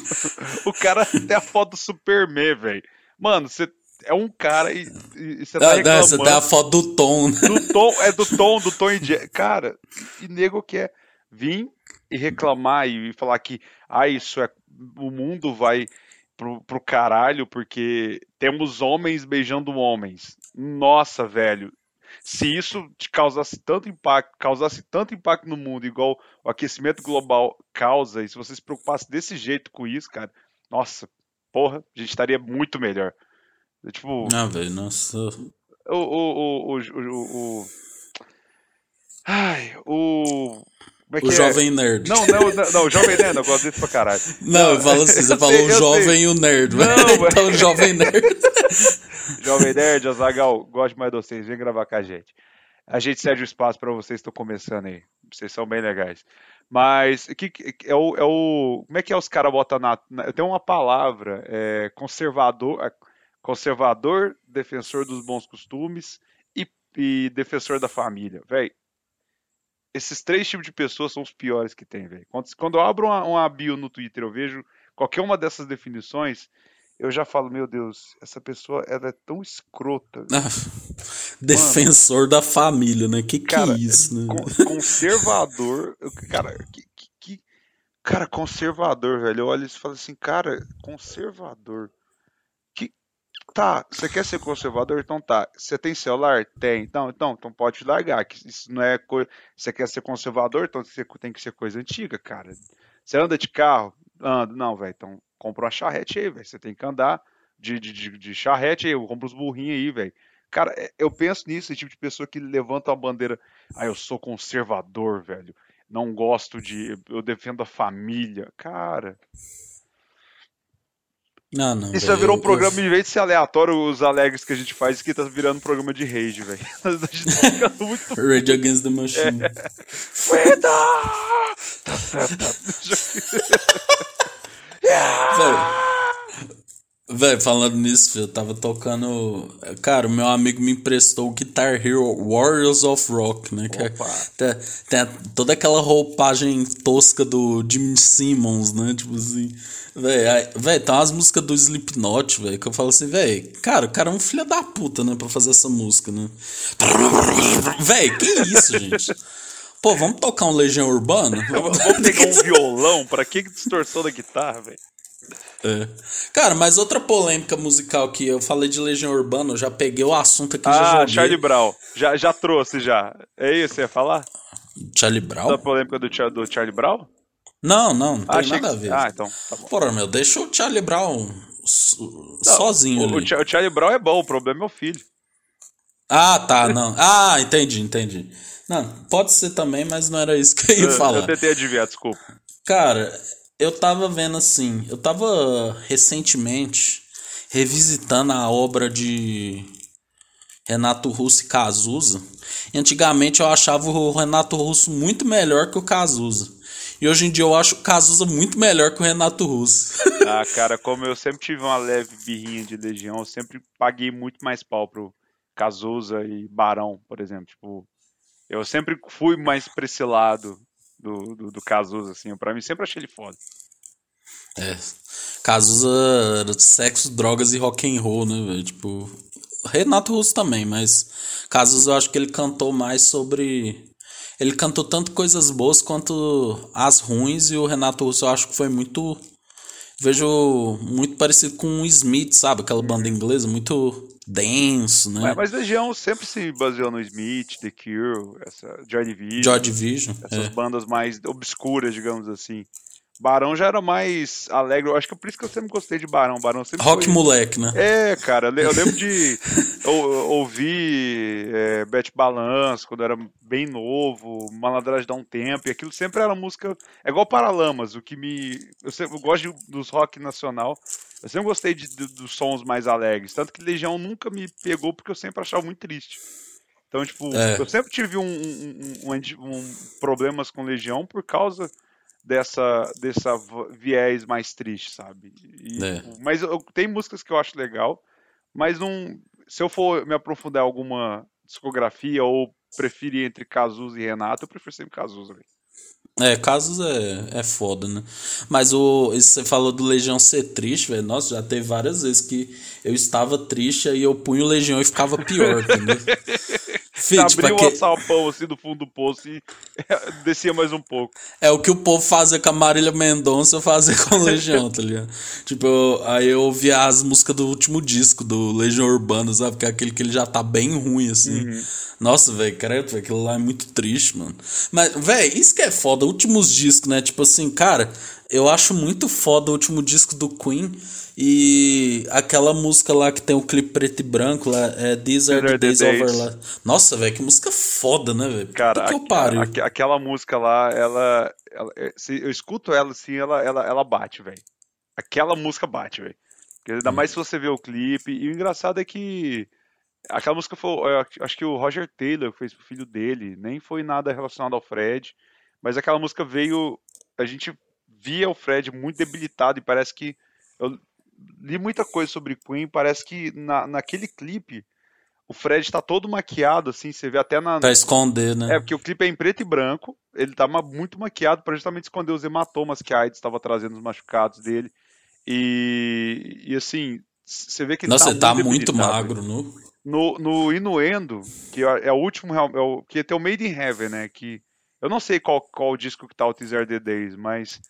Speaker 1: o cara tem a foto do Superman, velho. Mano, você é um cara e, você tá reclamando. Você
Speaker 2: tem a foto do Tom,
Speaker 1: né? Do Tom, é do Tom, do Tom e Cara, e nego quer vir e reclamar e falar que ah, isso é o mundo vai pro, pro caralho porque temos homens beijando homens. Nossa, velho. Se isso te causasse tanto impacto, causasse tanto impacto no mundo, igual o aquecimento global causa, e se você se preocupasse desse jeito com isso, cara, nossa, porra, a gente estaria muito melhor. Tipo.
Speaker 2: Ah, velho, nossa.
Speaker 1: O, o, o, o, o, o, Ai, o.
Speaker 2: É o Jovem é? Nerd.
Speaker 1: Não, não, não, não, o Jovem Nerd, eu gosto disso pra caralho.
Speaker 2: Não, eu falo assim, você falou o Jovem sei. e o Nerd. Não, então, o Jovem Nerd.
Speaker 1: Jovem Nerd, Azagal, gosto mais de vocês, vem gravar com a gente. A gente cede o espaço para vocês que estão começando aí. Vocês são bem legais. Mas que, é, o, é o. Como é que é os caras botam na. na tem uma palavra, é, conservador, é, conservador, defensor dos bons costumes e, e defensor da família. Véi, esses três tipos de pessoas são os piores que tem, velho. Quando, quando, eu abro uma, uma bio no Twitter, eu vejo qualquer uma dessas definições, eu já falo, meu Deus, essa pessoa ela é tão escrota. Ah,
Speaker 2: defensor Mano, da família, né? Que que é cara, é isso, né?
Speaker 1: Conservador, cara, que, que, que, cara, conservador, velho. Eu olho e falo assim, cara, conservador. Tá, você quer ser conservador? Então tá. Você tem celular? Tem. Então, então, então pode largar. Que isso não é coisa. Você quer ser conservador? Então você tem que ser coisa antiga, cara. Você anda de carro? Anda. Não, velho. Então compra uma charrete aí, velho. Você tem que andar de, de, de, de charrete aí. Eu compro os burrinhos aí, velho. Cara, é, eu penso nisso, esse tipo de pessoa que levanta a bandeira. Ah, eu sou conservador, velho. Não gosto de. Eu defendo a família. Cara.
Speaker 2: Não, não.
Speaker 1: Isso já virou um programa, eu... em vez de ser aleatório, os alegres que a gente faz, que tá virando um programa de rage, velho. A gente tá ficando
Speaker 2: muito. Rage Against the Machine. É.
Speaker 1: Fueda! Tá certo.
Speaker 2: Velho, falando nisso, eu tava tocando. Cara, o meu amigo me emprestou o Guitar Hero Warriors of Rock, né? Que é, tem, tem toda aquela roupagem tosca do Jimmy Simmons, né? Tipo assim. Véi, véi, tem umas músicas do Slipknot, velho, que eu falo assim, velho, cara, o cara é um filho da puta, né, pra fazer essa música, né? Véi, que isso, gente? Pô, vamos tocar um Legião Urbana?
Speaker 1: vamos pegar um violão, pra que distorção da guitarra, velho?
Speaker 2: É. Cara, mas outra polêmica musical que eu falei de Legião Urbana, eu já peguei o assunto aqui
Speaker 1: ah, já Charlie Brown. Já, já trouxe, já. É isso que você ia falar?
Speaker 2: Charlie Brown?
Speaker 1: Da polêmica do, do Charlie Brown?
Speaker 2: Não, não, não tem nada a ver.
Speaker 1: Ah, então, tá bom.
Speaker 2: Porra, meu, deixa o Charlie Brown sozinho
Speaker 1: o,
Speaker 2: ali.
Speaker 1: O Charlie Brown é bom, o problema é o filho.
Speaker 2: Ah, tá, não. Ah, entendi, entendi. Não, pode ser também, mas não era isso que eu ia falar.
Speaker 1: Eu tentei adivinhar, desculpa.
Speaker 2: Cara, eu tava vendo assim, eu tava recentemente revisitando a obra de Renato Russo e Cazuza. Antigamente eu achava o Renato Russo muito melhor que o Cazuza. E hoje em dia eu acho o Cazuza muito melhor que o Renato Russo.
Speaker 1: ah, cara, como eu sempre tive uma leve birrinha de Legião, eu sempre paguei muito mais pau pro Cazuza e Barão, por exemplo. Tipo, eu sempre fui mais pra esse lado do, do, do Cazuza, assim. Pra mim, sempre achei ele foda.
Speaker 2: É. Cazuza, sexo, drogas e rock and roll, né, velho? Tipo, Renato Russo também, mas Cazuza eu acho que ele cantou mais sobre ele cantou tanto coisas boas quanto as ruins, e o Renato Russo eu acho que foi muito. Vejo muito parecido com o Smith, sabe? Aquela banda inglesa, muito denso, né?
Speaker 1: Mas, Legião sempre se baseou no Smith, The Cure, essa Joy Division.
Speaker 2: Joy Division.
Speaker 1: Essas é. bandas mais obscuras, digamos assim. Barão já era mais alegre. Eu acho que é por isso que eu sempre gostei de Barão. Barão sempre
Speaker 2: Rock
Speaker 1: foi...
Speaker 2: moleque, né?
Speaker 1: É, cara. Eu lembro de ouvir é, Bet Balance quando era bem novo, Malandragem dá um tempo, e aquilo sempre era música. É igual Paralamas, o que me. Eu, sempre, eu gosto dos rock nacional. Eu sempre gostei de, de, dos sons mais alegres. Tanto que Legião nunca me pegou porque eu sempre achava muito triste. Então, tipo, é. eu sempre tive um, um, um, um problemas com Legião por causa dessa, dessa viés mais triste, sabe? E, é. Mas eu, tem músicas que eu acho legal, mas não. Se eu for me aprofundar em alguma discografia ou preferir entre Cazuza e Renato, eu prefiro sempre Cazuza, velho.
Speaker 2: É, casos é, é foda, né? Mas o, você falou do Legião ser triste, velho. Nossa, já teve várias vezes que eu estava triste e eu punho o Legião e ficava pior, entendeu?
Speaker 1: Filho, tipo, abria um salpão assim do fundo do poço e descia mais um pouco.
Speaker 2: É o que o povo fazia com a Marília Mendonça, eu fazia com o Legião, tá ligado? Tipo, eu, aí eu ouvia as músicas do último disco do Legião Urbana, sabe? Que é aquele que ele já tá bem ruim, assim. Uhum. Nossa, velho, credo, aquilo lá é muito triste, mano. Mas, velho, isso que é foda, últimos discos, né? Tipo assim, cara, eu acho muito foda o último disco do Queen e aquela música lá que tem o clipe preto e branco lá, é These Are the Days, Days. Over lá. Nossa, velho, que música foda, né, velho?
Speaker 1: Cara, que eu paro. aquela música lá, ela, ela, é, se eu escuto ela assim, ela, ela, ela bate, velho. Aquela música bate, velho. Ainda hum. mais se você vê o clipe. E o engraçado é que aquela música foi, acho que o Roger Taylor fez pro filho dele, nem foi nada relacionado ao Fred, mas aquela música veio, a gente via o Fred muito debilitado e parece que eu li muita coisa sobre Queen, parece que na, naquele clipe o Fred está todo maquiado, assim, você vê até na.
Speaker 2: Pra esconder, né?
Speaker 1: É, porque o clipe é em preto e branco, ele tá muito maquiado para justamente esconder os hematomas que a AIDS estava trazendo os machucados dele. E, e assim, você vê que
Speaker 2: ele Nossa, tá ele tá muito magro, no...
Speaker 1: no No Inuendo, que é, é o último, é o, que tem o Made in Heaven, né? Que eu não sei qual, qual disco que tá o Teaser the Days, mas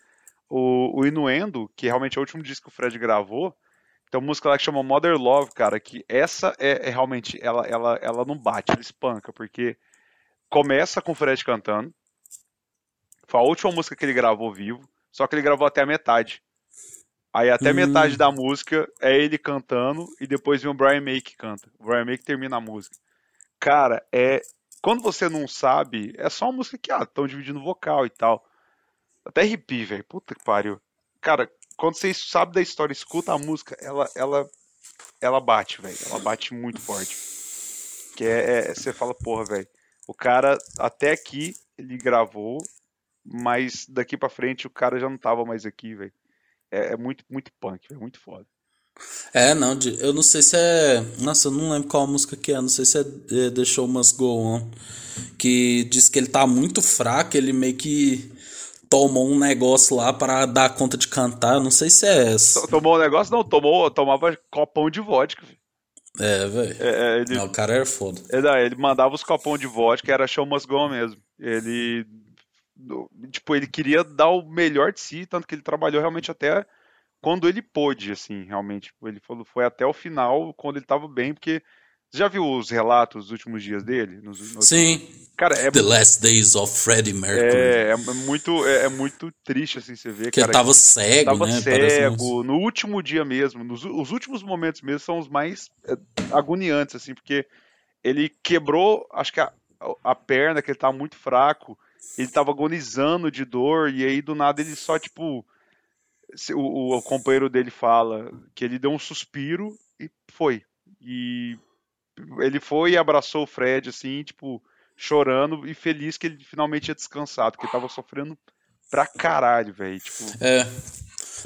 Speaker 1: o, o Inuendo, que realmente é o último disco que o Fred gravou, tem uma música lá que chama Mother Love, cara, que essa é, é, realmente, ela, ela, ela não bate, ela espanca, porque começa com o Fred cantando, foi a última música que ele gravou vivo, só que ele gravou até a metade. Aí até hum. metade da música é ele cantando e depois vem o Brian May que canta. O Brian May que termina a música. Cara, é. Quando você não sabe, é só uma música que, ah, estão dividindo vocal e tal. Até arrepio, velho. Puta que pariu. Cara, quando você sabe da história, escuta a música, ela ela ela bate, velho. Ela bate muito forte. Que é, é você fala, porra, velho. O cara até aqui ele gravou, mas daqui para frente o cara já não tava mais aqui, velho. É, é, muito muito punk, é muito foda.
Speaker 2: É, não, eu não sei se é. Nossa, eu não lembro qual música que é, não sei se é, é The Show Must Go On. Que diz que ele tá muito fraco, ele meio que tomou um negócio lá para dar conta de cantar. Não sei se é essa.
Speaker 1: Tomou um negócio? Não, tomou, tomava copão de vodka.
Speaker 2: É, velho. É, é, ele... o cara era foda.
Speaker 1: É, ele mandava os copão de vodka, era show must go mesmo. Ele. Tipo, ele queria dar o melhor de si, tanto que ele trabalhou realmente até quando ele pôde, assim, realmente. Ele falou, foi até o final, quando ele tava bem, porque você já viu os relatos dos últimos dias dele? Nos,
Speaker 2: nos... Sim. Cara, é The Last Days of Freddie Mercury.
Speaker 1: É, é muito, é, é, muito triste assim você ver.
Speaker 2: Que ele tava cego,
Speaker 1: tava
Speaker 2: né?
Speaker 1: cego. No último dia mesmo, nos os últimos momentos mesmo são os mais é, agoniantes assim, porque ele quebrou, acho que a, a perna, que ele tava muito fraco, ele tava agonizando de dor e aí do nada ele só tipo o, o companheiro dele fala que ele deu um suspiro e foi. E ele foi e abraçou o Fred, assim, tipo, chorando e feliz que ele finalmente ia descansado, porque tava sofrendo pra caralho, velho. Tipo...
Speaker 2: É.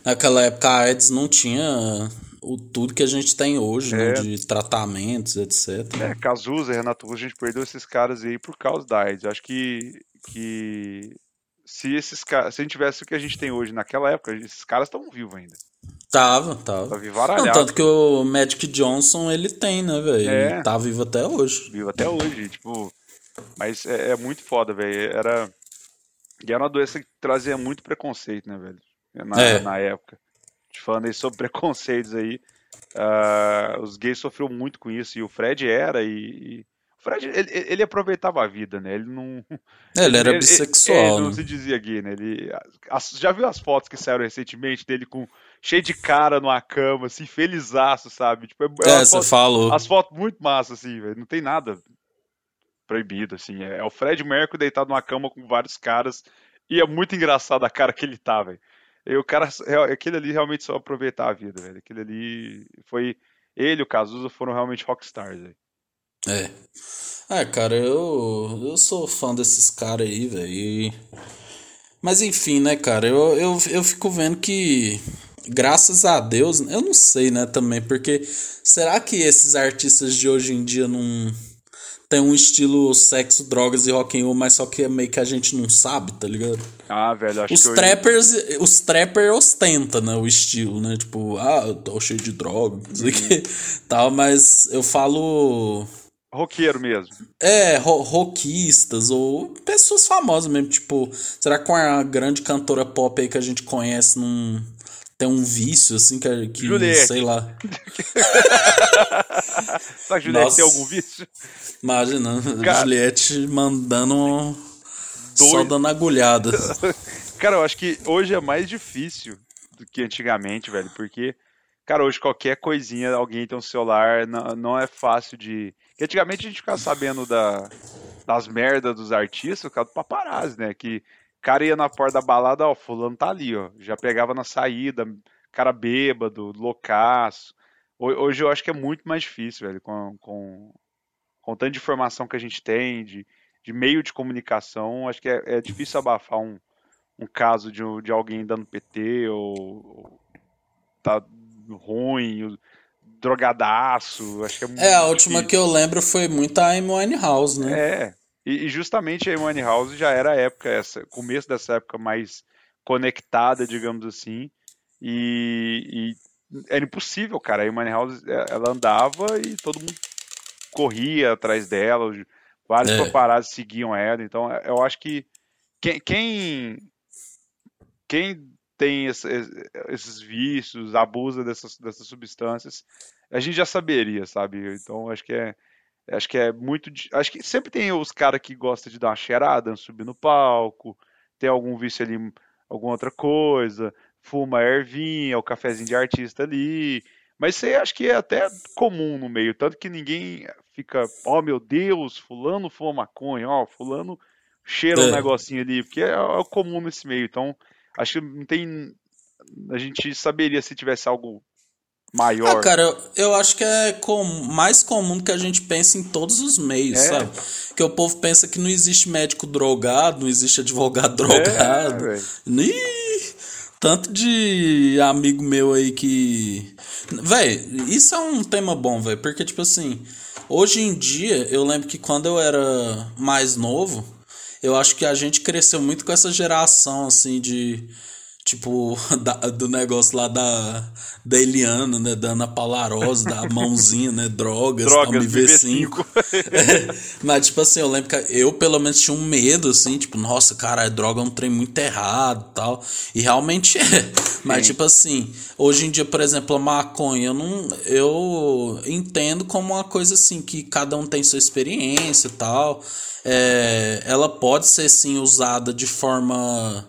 Speaker 2: Naquela época a AIDS não tinha o tudo que a gente tem hoje, né, é. né, de tratamentos, etc.
Speaker 1: É, Cazuza, Renato a gente perdeu esses caras aí por causa da AIDS. Acho que, que se esses se a gente tivesse o que a gente tem hoje naquela época, esses caras estão vivos ainda.
Speaker 2: Tava, tava. Vivo Não, tanto que o Magic Johnson, ele tem, né, velho? É. Tá vivo até hoje.
Speaker 1: Vivo até hoje, tipo... Mas é, é muito foda, velho. Era... E era uma doença que trazia muito preconceito, né, velho? Na, é. na época. Te falando aí sobre preconceitos aí. Uh, os gays sofreram muito com isso. E o Fred era, e Fred, ele, ele, aproveitava a vida, né? Ele não.
Speaker 2: É, ele era bissexual. Ele, ele
Speaker 1: não né? se dizia gay, né? Ele, as, já viu as fotos que saíram recentemente dele com cheio de cara numa cama, assim, felizaço, sabe? Tipo,
Speaker 2: é, é, é você foto, falou.
Speaker 1: As fotos muito massas, assim, velho. Não tem nada proibido, assim. É, é o Fred Mercury deitado numa cama com vários caras. E é muito engraçado a cara que ele tá, velho. E o cara, é, aquele ali realmente só aproveitar a vida, velho. Aquele ali foi. Ele e o Cazuza foram realmente rockstars, velho.
Speaker 2: É. Ah, cara, eu, eu sou fã desses caras aí, velho. Mas enfim, né, cara, eu, eu, eu fico vendo que, graças a Deus, eu não sei, né, também, porque será que esses artistas de hoje em dia não tem um estilo sexo, drogas e rock and roll, mas só que é meio que a gente não sabe, tá ligado?
Speaker 1: Ah, velho, acho
Speaker 2: os
Speaker 1: que
Speaker 2: trappers, hoje... os trappers ostenta, né, o estilo, né? Tipo, ah, eu tô cheio de droga, não sei o uhum. que, tal, mas eu falo
Speaker 1: roqueiro mesmo.
Speaker 2: É, ro rockistas ou pessoas famosas mesmo, tipo, será que uma grande cantora pop aí que a gente conhece não tem um vício assim que, que Juliette. sei lá.
Speaker 1: Será que Juliette Nossa. tem algum vício?
Speaker 2: Imagina, Cara, Juliette mandando doido. só dando agulhada.
Speaker 1: Cara, eu acho que hoje é mais difícil do que antigamente, velho, porque Cara, hoje qualquer coisinha, alguém tem um celular, não, não é fácil de. Porque antigamente a gente ficava sabendo da, das merdas dos artistas, por causa do paparazzi, né? Que cara ia na porta da balada, ó, fulano tá ali, ó. Já pegava na saída, cara bêbado, loucaço. Hoje eu acho que é muito mais difícil, velho, com, com, com tanta informação que a gente tem, de, de meio de comunicação, acho que é, é difícil abafar um, um caso de, de alguém dando PT ou, ou tá ruim, drogadaço. Acho que é,
Speaker 2: é a última difícil. que eu lembro foi muito a Amy House, né?
Speaker 1: É. E, e justamente a Amy House já era a época, essa, começo dessa época mais conectada, digamos assim. E, e era impossível, cara. A Amy House, é, ela andava e todo mundo corria atrás dela, vários é. paparazzi seguiam ela. Então, eu acho que quem, quem, quem tem esse, esses vícios, abusa dessas, dessas substâncias, a gente já saberia, sabe? Então acho que é acho que é muito acho que sempre tem os caras que gostam de dar uma cheirada, subir no palco, tem algum vício ali, alguma outra coisa, fuma ervinha, o cafezinho de artista ali, mas isso aí acho que é até comum no meio, tanto que ninguém fica, ó oh, meu Deus, fulano fuma maconha, ó, oh, fulano cheira é. um negocinho ali, porque é, é comum nesse meio, então Acho que não tem. A gente saberia se tivesse algo maior.
Speaker 2: Ah, cara, eu, eu acho que é com, mais comum que a gente pensa em todos os meios, é. sabe? Que o povo pensa que não existe médico drogado, não existe advogado drogado. É, tanto de amigo meu aí que. Véi, isso é um tema bom, velho. Porque, tipo assim, hoje em dia, eu lembro que quando eu era mais novo, eu acho que a gente cresceu muito com essa geração, assim, de. Tipo, da, do negócio lá da, da Eliana, né? Da Ana Paularosa, da mãozinha, né? Drogas, Drogas MV5. é, mas, tipo assim, eu lembro que eu, pelo menos, tinha um medo, assim, tipo, nossa, cara, a droga é um trem muito errado tal. E realmente é. Mas, Sim. tipo assim, hoje em dia, por exemplo, a maconha, eu não. Eu entendo como uma coisa assim, que cada um tem sua experiência e tal é, ela pode ser sim usada de forma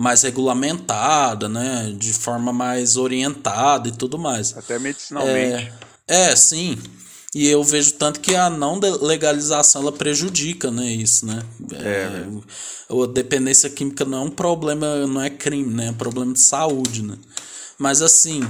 Speaker 2: mais regulamentada, né? De forma mais orientada e tudo mais.
Speaker 1: Até medicinalmente.
Speaker 2: É, é sim. E eu vejo tanto que a não legalização ela prejudica, né, isso, né? É, é, a dependência química não é um problema, não é crime, né? É um problema de saúde, né? Mas assim,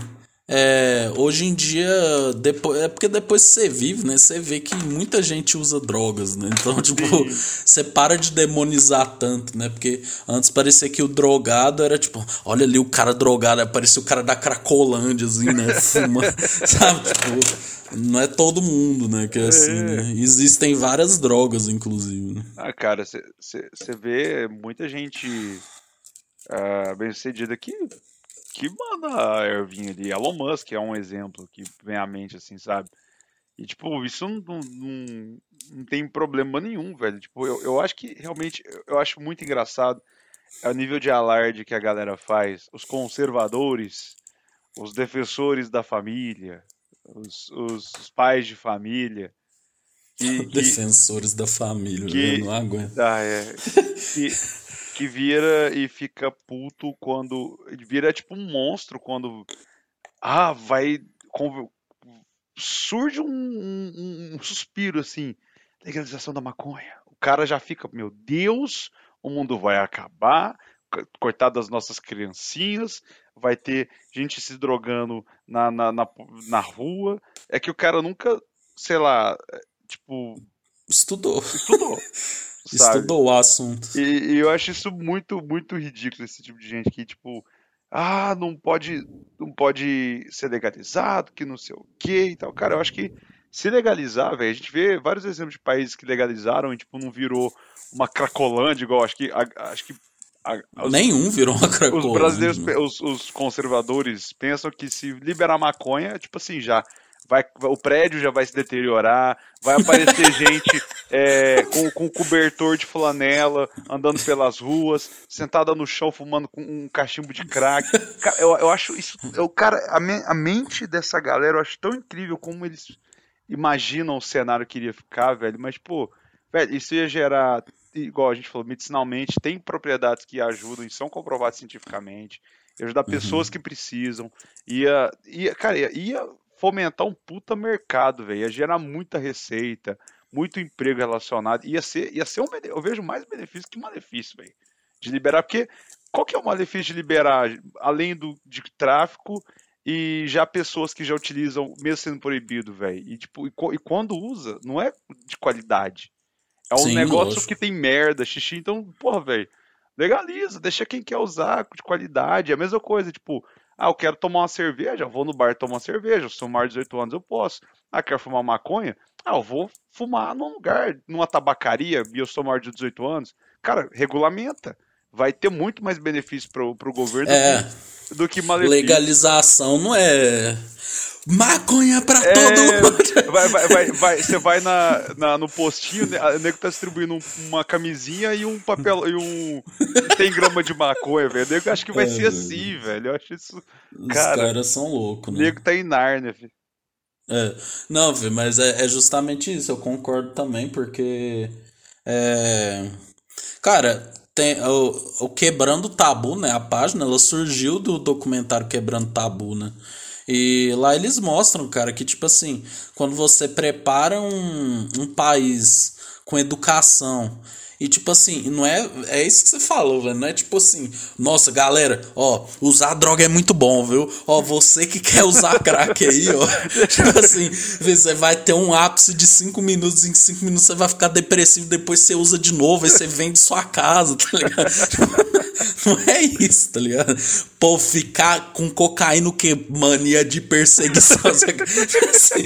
Speaker 2: é, hoje em dia, depois, é porque depois você vive, né? Você vê que muita gente usa drogas, né? Então, tipo, você para de demonizar tanto, né? Porque antes parecia que o drogado era tipo, olha ali o cara drogado, parecia o cara da Cracolândia, assim, né? Fuma, sabe? Tipo, não é todo mundo, né? Que é assim, né? É. Existem várias drogas, inclusive. Né?
Speaker 1: Ah, cara, você vê muita gente uh, bem sucedida que que manda a ervinha ali. Elon Musk é um exemplo que vem à mente, assim, sabe? E, tipo, isso não, não, não tem problema nenhum, velho. Tipo, eu, eu acho que realmente, eu acho muito engraçado é o nível de alarde que a galera faz. Os conservadores, os defensores da família, os, os, pais de família.
Speaker 2: Que, defensores que, da família, que, eu não aguento.
Speaker 1: Ah, é. Que, que vira e fica puto quando. Vira tipo um monstro quando. Ah, vai. Surge um, um, um suspiro assim. Legalização da maconha. O cara já fica, meu Deus, o mundo vai acabar. Coitado das nossas criancinhas, vai ter gente se drogando na, na, na, na rua. É que o cara nunca, sei lá, é, tipo.
Speaker 2: Estudou.
Speaker 1: Estudou.
Speaker 2: Sabe? Estudou o assunto.
Speaker 1: E, e, eu acho isso muito, muito ridículo, esse tipo de gente que, tipo, ah, não pode, não pode ser legalizado, que não sei o que e tal. Cara, eu acho que se legalizar, velho, a gente vê vários exemplos de países que legalizaram e, tipo, não virou uma cracolândia, igual, acho que, a, acho que
Speaker 2: a, os, Nenhum virou uma cracolândia.
Speaker 1: Os brasileiros, os, os conservadores pensam que se liberar maconha, tipo assim, já vai, o prédio já vai se deteriorar, vai aparecer gente é, com, com cobertor de flanela, andando pelas ruas, sentada no chão, fumando com um cachimbo de crack. Cara, eu, eu acho isso. Eu, cara, a, me, a mente dessa galera eu acho tão incrível como eles imaginam o cenário que iria ficar, velho. Mas, pô, velho, isso ia gerar, igual a gente falou, medicinalmente, tem propriedades que ajudam e são comprovadas cientificamente. Ia ajudar uhum. pessoas que precisam. Ia, ia cara, ia, ia fomentar um puta mercado, velho. Ia gerar muita receita, muito emprego relacionado. Ia ser, ia ser um eu vejo mais benefício que malefício, velho. De liberar, porque qual que é o malefício de liberar, além do de tráfico e já pessoas que já utilizam, mesmo sendo proibido, velho. E tipo, e, e, quando usa, não é de qualidade. É um Sim, negócio lógico. que tem merda, xixi, então, porra, velho, legaliza, deixa quem quer usar de qualidade. É a mesma coisa, tipo, ah, eu quero tomar uma cerveja, vou no bar tomar uma cerveja, se eu maior de 18 anos eu posso. Ah, quero fumar maconha? Ah, eu vou fumar num lugar, numa tabacaria, e eu sou maior de 18 anos. Cara, regulamenta. Vai ter muito mais benefício pro, pro governo
Speaker 2: é,
Speaker 1: do, que, do que malefício.
Speaker 2: Legalização não é maconha pra é, todo mundo.
Speaker 1: Vai, vai, vai, vai, você vai na, na, no postinho, né, o nego tá distribuindo uma camisinha e um papel e um 100 gramas de maconha, velho. O nego acho que vai é, ser assim, velho. Eu acho isso. Cara,
Speaker 2: Os caras são loucos, né?
Speaker 1: O nego tá em Nárnia, velho.
Speaker 2: É, não, velho, mas é, é justamente isso, eu concordo também, porque. É. Cara, tem o, o Quebrando Tabu, né? A página, ela surgiu do documentário Quebrando Tabu, né? E lá eles mostram, cara, que tipo assim, quando você prepara um, um país com educação e tipo assim, não é. É isso que você falou, velho. Não é tipo assim, nossa, galera, ó, usar droga é muito bom, viu? Ó, você que quer usar crack aí, ó. tipo assim, você vai ter um ápice de 5 minutos, em 5 minutos você vai ficar depressivo, depois você usa de novo, aí você vende sua casa, tá ligado? não é isso, tá ligado? Pô, ficar com cocaína que mania de perseguição. assim,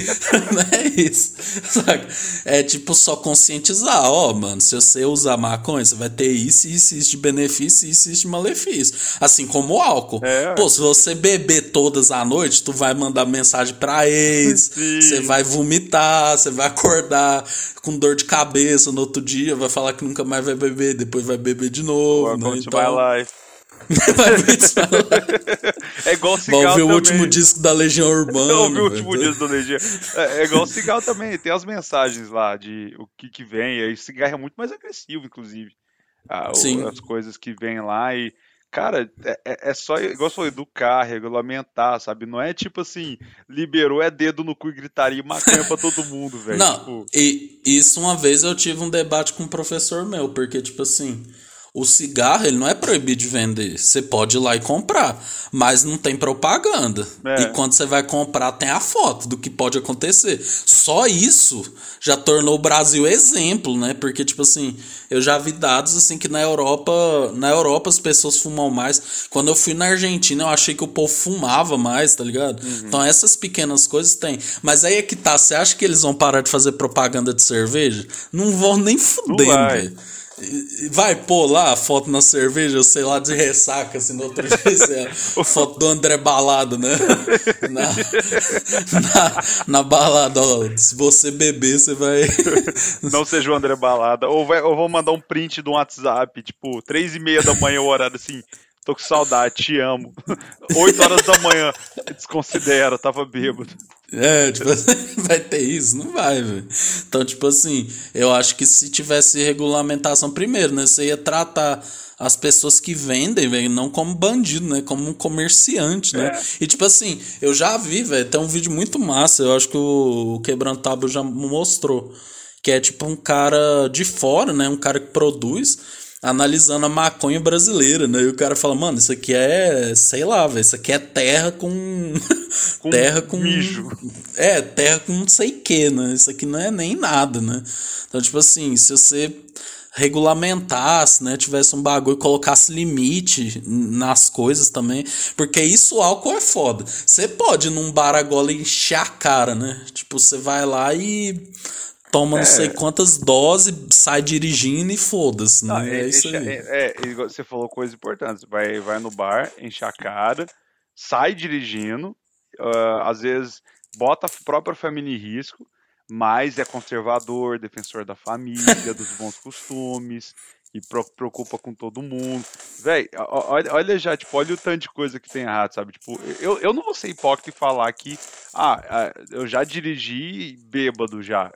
Speaker 2: não é isso. Saca? É tipo só conscientizar, ó, mano, se você usa usar maconha, você vai ter isso, isso, isso de benefício, isso, isso de malefício. Assim como o álcool. É. Pô, se você beber todas à noite, tu vai mandar mensagem pra ex, você vai vomitar, você vai acordar com dor de cabeça no outro dia, vai falar que nunca mais vai beber, depois vai beber de novo. Né?
Speaker 1: Então... é igual cigarro.
Speaker 2: Vai ouvir
Speaker 1: também.
Speaker 2: o último disco da Legião Urbana.
Speaker 1: Ouvi o último disco da Legião. É, é igual cigarro também. Tem as mensagens lá de o que, que vem. E cigarro é muito mais agressivo, inclusive. Ah, Sim. As coisas que vêm lá e. Cara, é, é, é só, igual você falou, educar, regulamentar, sabe? Não é tipo assim, liberou, é dedo no cu e gritaria e maconha pra todo mundo, velho.
Speaker 2: Não,
Speaker 1: tipo...
Speaker 2: e isso uma vez eu tive um debate com um professor meu, porque, tipo assim, o cigarro, ele não é proibido de vender. Você pode ir lá e comprar, mas não tem propaganda. É. E quando você vai comprar, tem a foto do que pode acontecer. Só isso já tornou o Brasil exemplo, né? Porque, tipo assim, eu já vi dados assim que na Europa, na Europa as pessoas fumam mais. Quando eu fui na Argentina, eu achei que o povo fumava mais, tá ligado? Uhum. Então essas pequenas coisas tem. Mas aí é que tá, você acha que eles vão parar de fazer propaganda de cerveja? Não vão nem fudendo, velho. Vai pôr lá a foto na cerveja, sei lá, de ressaca, assim, no outro dia, assim, a foto do André Balada, né? Na, na, na, balada, ó, se você beber, você vai...
Speaker 1: Não seja o André Balada, ou, vai, ou vou mandar um print do WhatsApp, tipo, três e meia da manhã, o horário, assim, tô com saudade, te amo. Oito horas da manhã, desconsidera, tava bêbado.
Speaker 2: É, tipo, vai ter isso? Não vai, velho. Então, tipo assim, eu acho que se tivesse regulamentação primeiro, né? Você ia tratar as pessoas que vendem, velho, não como bandido, né? Como um comerciante, né? É. E tipo assim, eu já vi, velho, tem um vídeo muito massa, eu acho que o Quebrando já mostrou. Que é tipo um cara de fora, né? Um cara que produz analisando a maconha brasileira, né? E o cara fala, mano, isso aqui é, sei lá, velho, isso aqui é terra com. com terra com.
Speaker 1: Bicho.
Speaker 2: É, terra com não sei o que, né? Isso aqui não é nem nada, né? Então, tipo assim, se você regulamentasse, né, tivesse um bagulho, colocasse limite nas coisas também, porque isso o álcool é foda. Você pode num bar agora encher a cara, né? Tipo, você vai lá e toma é. não sei quantas doses, sai dirigindo e foda-se, né? é, é, isso aí.
Speaker 1: É, é, você falou coisa importante. Vai, vai no bar, enche a cara, sai dirigindo, uh, às vezes bota a própria família em risco, mas é conservador, defensor da família, dos bons costumes, e preocupa com todo mundo. Véi, olha, olha, já, tipo, olha o tanto de coisa que tem errado, sabe? Tipo, eu, eu não vou ser hipócrita e falar que, ah, eu já dirigi bêbado já.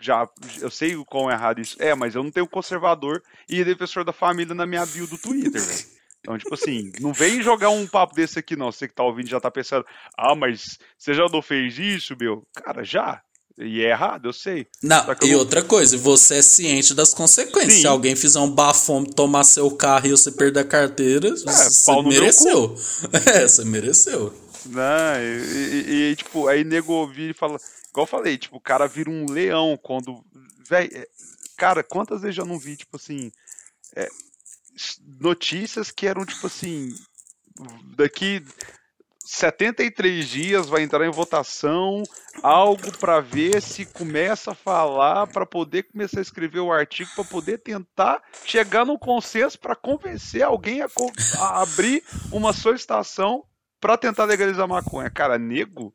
Speaker 1: Já, eu sei o quão errado isso é, mas eu não tenho conservador e defensor da família na minha bio do Twitter, velho. Então, tipo assim, não vem jogar um papo desse aqui, não. Você que tá ouvindo já tá pensando, ah, mas você já não fez isso, meu? Cara, já. E é errado, eu sei.
Speaker 2: Não, e não... outra coisa, você é ciente das consequências. Sim. Se alguém fizer um bafome, tomar seu carro e você perder a carteira, é, você mereceu. É, você mereceu.
Speaker 1: Não, e, e, e, tipo, aí nego ouvir e fala. Igual eu falei, tipo, o cara vira um leão quando. Véi, é, cara, quantas vezes eu não vi, tipo assim. É, notícias que eram, tipo assim. Daqui 73 dias vai entrar em votação algo para ver se começa a falar para poder começar a escrever o artigo para poder tentar chegar no consenso para convencer alguém a, a, abrir uma solicitação para tentar legalizar maconha. Cara, nego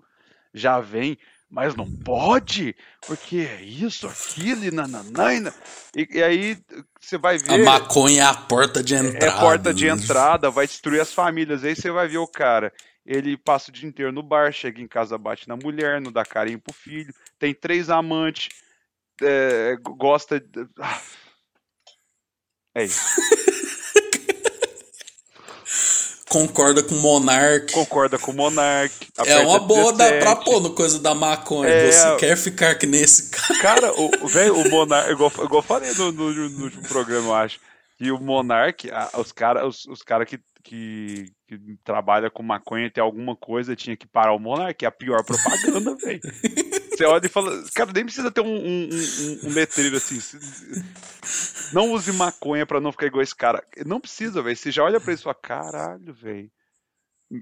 Speaker 1: já vem, mas não pode, porque é isso, aquilo e nananaina. E, e aí você vai ver.
Speaker 2: A maconha é a porta de entrada.
Speaker 1: É a porta de entrada, vai destruir as famílias. Aí você vai ver o cara ele passa o dia inteiro no bar, chega em casa, bate na mulher, não dá carinho pro filho, tem três amantes, é, gosta. De... Ah. É isso.
Speaker 2: Concorda com o Monark.
Speaker 1: Concorda com o Monark.
Speaker 2: É uma boa da, pra pôr no coisa da maconha. É, Você quer ficar que nesse cara.
Speaker 1: Cara, o, velho, o Monark, igual, igual eu falei no, no, no último programa, eu acho. E o Monark, os caras os, os cara que, que, que trabalha com maconha tem alguma coisa, tinha que parar o Monark, é a pior propaganda, velho. Você olha e fala, cara, nem precisa ter um, um, um, um letreiro assim. Não use maconha pra não ficar igual esse cara. Não precisa, velho. Você já olha pra isso e fala, caralho, velho.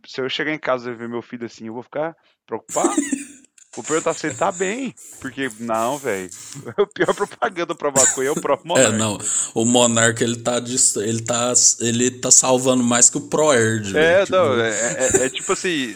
Speaker 1: Se eu chegar em casa e ver meu filho assim, eu vou ficar preocupado. Vou perguntar se ele tá bem. Porque, não, velho. A pior propaganda pra maconha é o próprio
Speaker 2: Monark. É, não. O Monark, ele tá, ele tá, ele tá salvando mais que o ProErd.
Speaker 1: É, tipo... não. É, é, é, tipo assim,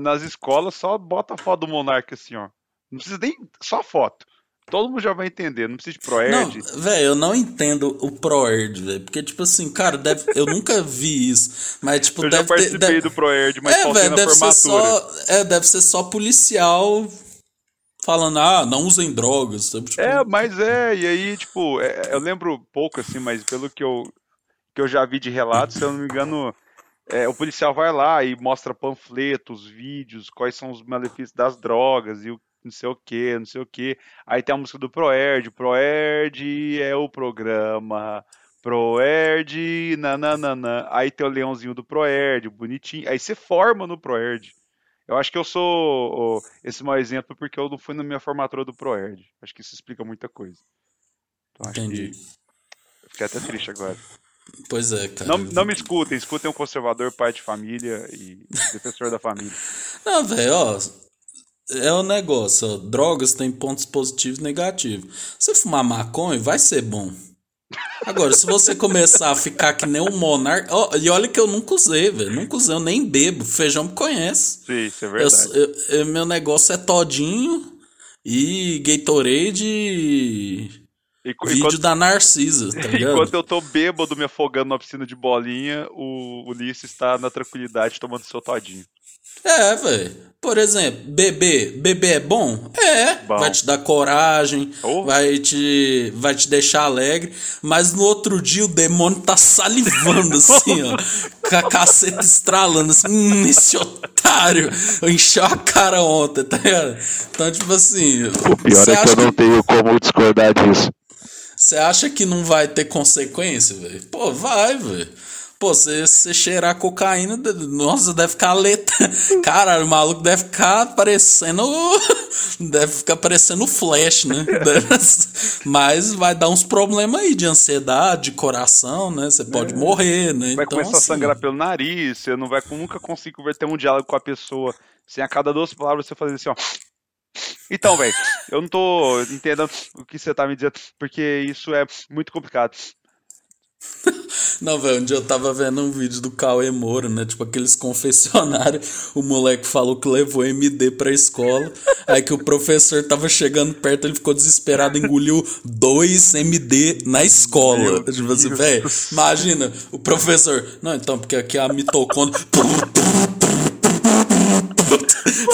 Speaker 1: nas escolas só bota a foto do Monark assim, ó. Não precisa nem. Só foto. Todo mundo já vai entender, não precisa de ProErd.
Speaker 2: Velho, eu não entendo o ProErd, velho. Porque, tipo assim, cara, deve, eu nunca vi isso. Mas, tipo, eu deve
Speaker 1: já participei
Speaker 2: ter, deve,
Speaker 1: do ProErd, mas é, véio,
Speaker 2: deve formatura. Ser só, é, deve ser só policial falando, ah, não usem drogas.
Speaker 1: Tipo... É, mas é, e aí, tipo, é, eu lembro pouco, assim, mas pelo que eu, que eu já vi de relatos, se eu não me engano. É, o policial vai lá e mostra panfletos, vídeos, quais são os malefícios das drogas e o não sei o que, não sei o que. Aí tem a música do Proerd, Proerd é o programa, Proerd, nananana. Aí tem o leãozinho do Proerd, bonitinho. Aí você forma no Proerd. Eu acho que eu sou esse mau exemplo porque eu não fui na minha formatura do Proerd. Acho que isso explica muita coisa.
Speaker 2: Então, Entendi.
Speaker 1: Fiquei até triste agora.
Speaker 2: Pois é, cara.
Speaker 1: Não, não me escutem, escutem um conservador, pai de família e defensor da família.
Speaker 2: Não, velho, ó é o negócio, ó, drogas tem pontos positivos e negativos. Se fumar maconha, vai ser bom. Agora, se você começar a ficar que nem um monarca. Oh, e olha que eu nunca usei, velho. Nunca usei, eu nem bebo. Feijão me conhece.
Speaker 1: Sim, isso é verdade.
Speaker 2: Eu, eu, meu negócio é todinho e Gatorade e. E, Vídeo enquanto, da Narcisa, tá ligado?
Speaker 1: Enquanto eu tô bêbado me afogando na piscina de bolinha, o Ulisses está na tranquilidade tomando seu todinho.
Speaker 2: É, velho. Por exemplo, beber. Beber é bom? É. Bom. Vai te dar coragem, oh. vai, te, vai te deixar alegre. Mas no outro dia o demônio tá salivando assim, ó. com a caceta estralando assim. Hum, esse otário. Encheu a cara ontem, tá ligado? Então, tipo assim.
Speaker 1: O pior é que eu não que... tenho como discordar disso.
Speaker 2: Você acha que não vai ter consequência, velho? Pô, vai, velho. Pô, você, você cheirar cocaína, nossa, deve ficar letra. Cara, o maluco deve ficar parecendo. Deve ficar parecendo flash, né? Mas vai dar uns problemas aí de ansiedade, de coração, né? Você pode é. morrer, né?
Speaker 1: Vai então, começar assim... a sangrar pelo nariz, você não vai nunca conseguir ter um diálogo com a pessoa. Sem a cada duas palavras você fazer assim, ó. Então, velho, eu não tô entendendo o que você tá me dizendo, porque isso é muito complicado.
Speaker 2: Não, velho, um dia eu tava vendo um vídeo do Cauê Moura, né? Tipo, aqueles confessionários. O moleque falou que levou MD pra escola. aí que o professor tava chegando perto, ele ficou desesperado, engoliu dois MD na escola. Meu tipo assim, velho, imagina, o professor. Não, então, porque aqui a mitocôndria.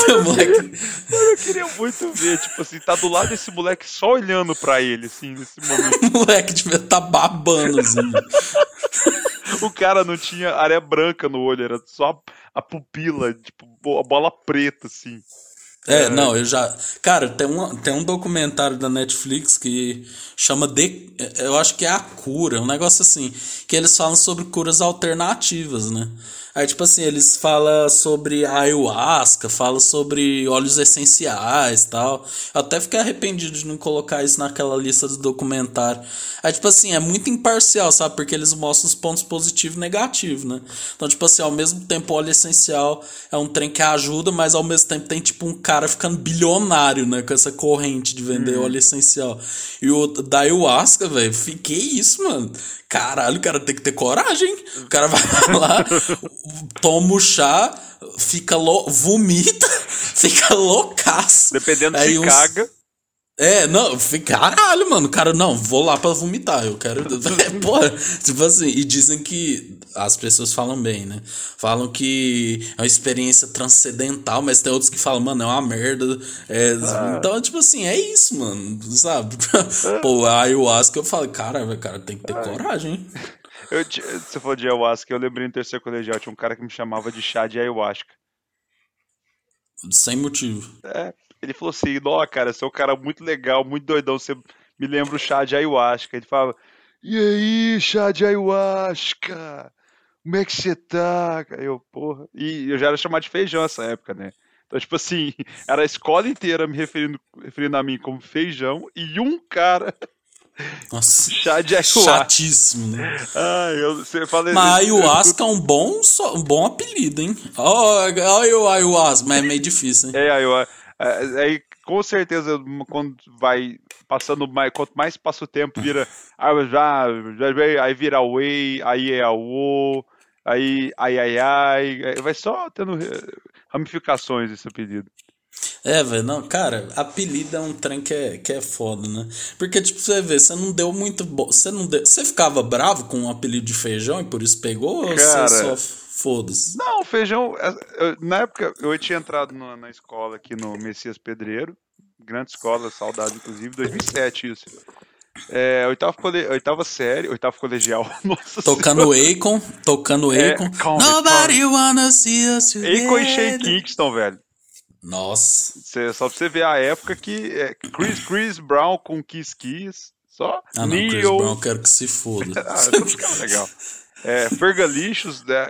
Speaker 1: Mano, moleque... eu queria muito ver, tipo assim, tá do lado desse moleque só olhando pra ele, assim, nesse momento.
Speaker 2: o moleque devia tá babando, assim.
Speaker 1: o cara não tinha areia branca no olho, era só a pupila, tipo, a bola preta, assim.
Speaker 2: É, é, não, eu já. Cara, tem um, tem um documentário da Netflix que chama de. Eu acho que é a cura, um negócio assim. Que eles falam sobre curas alternativas, né? Aí, tipo assim, eles falam sobre ayahuasca, falam sobre óleos essenciais tal. Eu até fiquei arrependido de não colocar isso naquela lista do documentário. Aí, tipo assim, é muito imparcial, sabe? Porque eles mostram os pontos positivos e negativos, né? Então, tipo assim, ao mesmo tempo, óleo essencial é um trem que ajuda, mas ao mesmo tempo tem, tipo, um cara ficando bilionário, né? Com essa corrente de vender hum. óleo essencial. E o da ayahuasca, velho, fiquei isso, mano. Caralho, o cara tem que ter coragem. O cara vai lá, toma o chá, fica lo... vomita, fica loucaço.
Speaker 1: Dependendo Aí se uns... caga.
Speaker 2: É, não, caralho, mano, cara, não, vou lá pra vomitar, eu quero. É, porra, tipo assim, e dizem que as pessoas falam bem, né? Falam que é uma experiência transcendental, mas tem outros que falam, mano, é uma merda. É, ah. Então, tipo assim, é isso, mano, sabe? Pô, a ayahuasca eu falo, cara, cara, tem que ter coragem, hein?
Speaker 1: Eu, você falou de ayahuasca, eu lembrei no terceiro colegial, tinha um cara que me chamava de chá de ayahuasca.
Speaker 2: Sem motivo.
Speaker 1: É, ele falou assim: Nó, cara, você é um cara muito legal, muito doidão. Você me lembra o chá de ayahuasca. Ele falava: E aí, chá de ayahuasca? Como é que você tá? Eu, porra. E eu já era chamado de feijão nessa época, né? Então, tipo assim, era a escola inteira me referindo, referindo a mim como feijão e um cara.
Speaker 2: Nossa, chá de ayahuasca. Chatíssimo, né?
Speaker 1: Ai, eu, você fala,
Speaker 2: Mas ayahuasca é um bom, um bom apelido, hein? Olha o ayahuasca, mas é meio difícil, hein?
Speaker 1: É, ayahuasca. É, aí, com certeza, quando vai passando mais, quanto mais passa o tempo, vira. Ah, já, já, aí vira Whey, aí é a O, aí ai ai ai. Vai só tendo ramificações esse apelido.
Speaker 2: É, velho, não, cara, apelido é um trem que é, que é foda, né? Porque, tipo, você vê, você não deu muito. Bo... Você não deu... Você ficava bravo com o um apelido de feijão e por isso pegou? Cara, ou você só foda-se?
Speaker 1: Não, feijão. É, eu, na época, eu tinha entrado na, na escola aqui no Messias Pedreiro, grande escola, saudade, inclusive, 2007 isso. É, oitava, cole... oitava série, oitava colegial. Nossa
Speaker 2: tocando Akon, tocando é, Akon. Nobody wanna see us
Speaker 1: Akon e Shane Kingston, velho.
Speaker 2: Nossa.
Speaker 1: Cê, só pra você ver a época que é Chris, Chris Brown com Kiss Kiss. Só.
Speaker 2: Ah, não, Neo... Chris Brown quero que se foda.
Speaker 1: ah, tudo é legal. É, Fergalixos, né,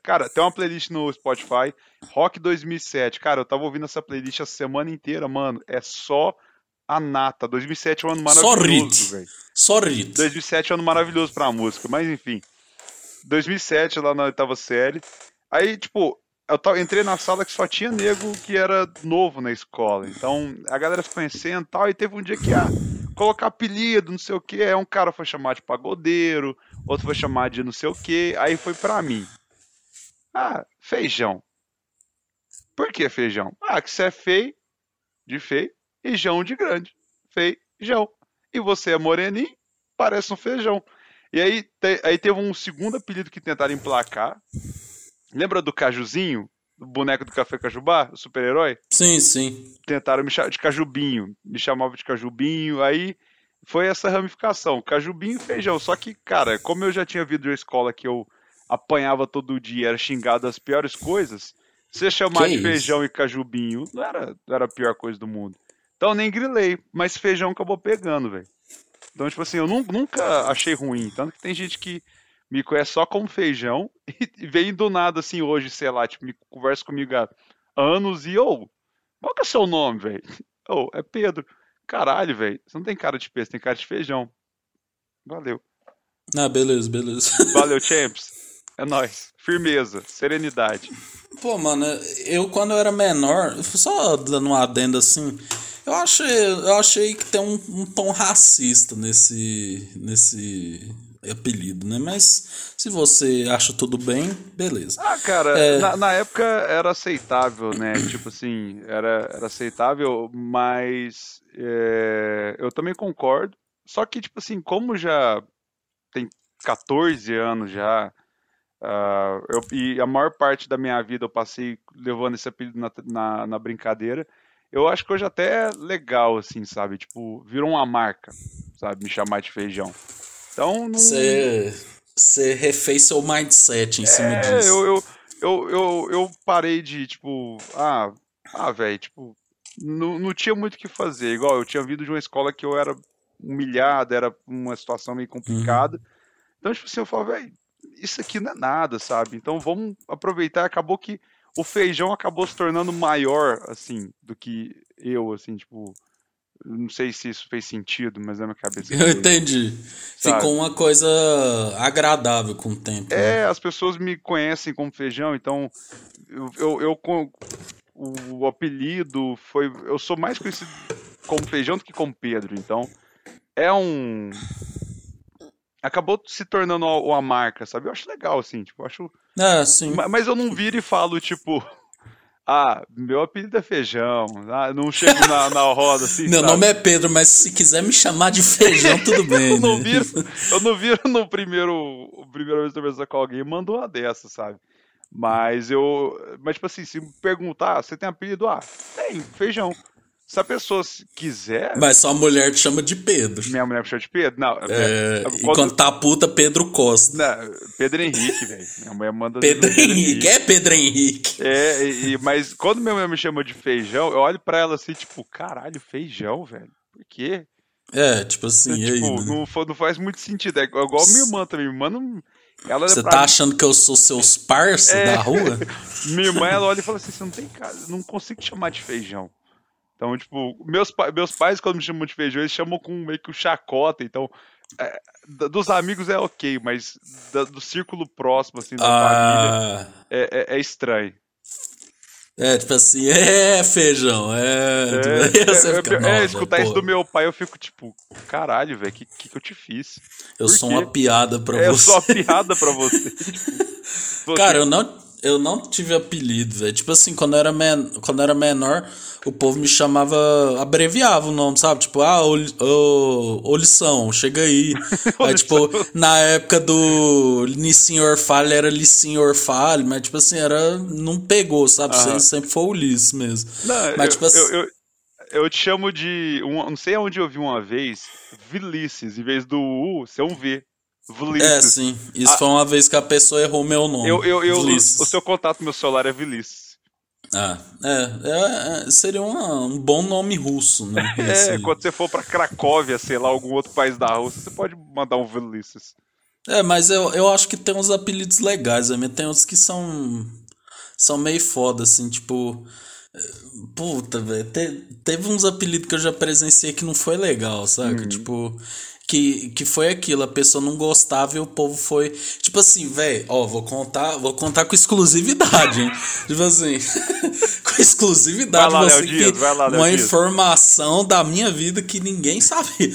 Speaker 1: cara, tem uma playlist no Spotify, Rock 2007. Cara, eu tava ouvindo essa playlist a semana inteira, mano. É só a nata. 2007 é um ano maravilhoso, velho.
Speaker 2: Só Rit.
Speaker 1: 2007 é um ano maravilhoso pra música, mas enfim. 2007, lá na oitava série. Aí, tipo, eu entrei na sala que só tinha nego que era novo na escola. Então a galera se conhecendo e tal. E teve um dia que, ah, colocar apelido, não sei o que. Aí um cara foi chamar de pagodeiro, outro foi chamar de não sei o que. Aí foi pra mim. Ah, feijão. Por que feijão? Ah, que você é feio, de feio, e jão de grande. Feijão. E você é moreninho, parece um feijão. E aí, te, aí teve um segundo apelido que tentaram emplacar, Lembra do Cajuzinho? O boneco do Café Cajubá, o super-herói?
Speaker 2: Sim, sim.
Speaker 1: Tentaram me chamar de Cajubinho. Me chamavam de Cajubinho. Aí foi essa ramificação. Cajubinho e feijão. Só que, cara, como eu já tinha vindo de escola que eu apanhava todo dia, era xingado as piores coisas, você chamar que de feijão e cajubinho não era, não era a pior coisa do mundo. Então nem grilei, mas feijão acabou pegando, velho. Então, tipo assim, eu nunca achei ruim. Tanto que tem gente que me conhece só como feijão e vem do nada assim hoje, sei lá, tipo, me conversa comigo há anos e, ô, oh, qual que é seu nome, velho? Ô, oh, é Pedro. Caralho, velho, você não tem cara de peixe, tem cara de feijão. Valeu.
Speaker 2: Ah, beleza, beleza.
Speaker 1: Valeu, champs. É nóis. Firmeza, serenidade.
Speaker 2: Pô, mano, eu quando eu era menor, só dando um adendo assim, eu achei, eu achei que tem um, um tom racista nesse, nesse apelido, né? Mas se você acha tudo bem, beleza.
Speaker 1: Ah, cara, é... na, na, época era aceitável, né? tipo assim, era, era aceitável, mas é, eu também concordo. Só que, tipo assim, como já tem 14 anos já, uh, eu, e a maior parte da minha vida eu passei levando esse apelido na, na, na brincadeira, eu acho que hoje até é legal, assim, sabe? Tipo, virou uma marca, sabe? Me chamar de feijão. Então, não...
Speaker 2: Você, você refez seu mindset em
Speaker 1: é,
Speaker 2: cima disso.
Speaker 1: Eu, eu, eu, eu, eu parei de, tipo, ah, ah velho, tipo, não, não tinha muito o que fazer. Igual, eu tinha vindo de uma escola que eu era humilhado, era uma situação meio complicada. Uhum. Então, tipo assim, eu falo, velho, isso aqui não é nada, sabe? Então vamos aproveitar. Acabou que o feijão acabou se tornando maior, assim, do que eu, assim, tipo. Não sei se isso fez sentido, mas é minha cabeça.
Speaker 2: Eu entendi. Sabe? Ficou uma coisa agradável com o tempo.
Speaker 1: É, né? as pessoas me conhecem como feijão, então eu, eu, eu o, apelido foi. Eu sou mais conhecido como feijão do que como Pedro, então é um acabou se tornando uma marca, sabe? Eu acho legal, assim, tipo, eu acho.
Speaker 2: É, sim.
Speaker 1: Mas eu não viro e falo, tipo. Ah, meu apelido é feijão. Ah, não chego na, na roda assim.
Speaker 2: meu sabe? nome é Pedro, mas se quiser me chamar de feijão, tudo bem.
Speaker 1: eu, não né? viro, eu não viro no primeiro. Primeira vez que eu conversar com alguém, mando uma dessa, sabe? Mas eu. Mas, tipo assim, se me perguntar, ah, você tem apelido? Ah, tem, feijão. Se a pessoa quiser.
Speaker 2: Mas sua mulher te chama de Pedro.
Speaker 1: Minha mulher me chama de Pedro? Não.
Speaker 2: É, quando... Enquanto tá puta, Pedro Costa.
Speaker 1: Não, Pedro Henrique, velho. Minha mulher manda.
Speaker 2: Pedro, Pedro Henrique. Henrique. É Pedro Henrique.
Speaker 1: É, e, mas quando minha mulher me chama de feijão, eu olho pra ela assim, tipo, caralho, feijão, velho. Por quê?
Speaker 2: É, tipo assim.
Speaker 1: É, tipo,
Speaker 2: aí,
Speaker 1: né? não, não faz muito sentido. É igual minha irmã também. Minha irmã não.
Speaker 2: Ela você tá achando que eu sou seus parceiros é... da rua?
Speaker 1: minha irmã, ela olha e fala assim: você não tem casa, não consigo te chamar de feijão. Então, tipo, meus, meus pais, quando me chamam de feijão, eles chamam com meio que o chacota. Então, é, dos amigos é ok, mas da, do círculo próximo, assim, da ah. família, é, é, é, estranho.
Speaker 2: É, tipo assim, é feijão, é.
Speaker 1: É, é, fica, é, é escutar isso do meu pai, eu fico tipo, caralho, velho, o que, que, que, eu te fiz?
Speaker 2: Eu Por sou quê? uma piada pra
Speaker 1: é,
Speaker 2: você.
Speaker 1: Eu sou uma piada pra você. tipo,
Speaker 2: Cara, eu não, eu não tive apelido, velho. Tipo assim, quando eu, era men quando eu era menor, o povo me chamava, abreviava o nome, sabe? Tipo, ah, ô, lição, chega aí. aí, tipo, na época do Lissinho Orfalho era Lissinho Orfalho, mas, tipo assim, era. Não pegou, sabe? Sempre, sempre foi o Liss mesmo.
Speaker 1: Não, mas, eu, tipo assim. Eu, eu, eu, te chamo de. Um, não sei aonde eu vi uma vez, Vilices, em vez do U, ser um V.
Speaker 2: Vilices. É, sim. Isso ah, foi uma vez que a pessoa errou meu nome.
Speaker 1: Eu, eu, eu, o seu contato no meu celular é Vilices.
Speaker 2: Ah, é, é, é seria uma, um bom nome russo, né?
Speaker 1: é, quando você for para Cracóvia, sei lá, algum outro país da Rússia, você pode mandar um Velices.
Speaker 2: É, mas eu, eu acho que tem uns apelidos legais, né? tem outros que são são meio foda, assim, tipo. Puta, velho. Te, teve uns apelidos que eu já presenciei que não foi legal, sabe? Uhum. Tipo, que, que foi aquilo, a pessoa não gostava e o povo foi. Tipo assim, velho, ó, vou contar, vou contar com exclusividade, hein? tipo assim, com exclusividade,
Speaker 1: vai lá,
Speaker 2: você
Speaker 1: Dias, vai lá,
Speaker 2: uma informação da minha vida que ninguém sabe.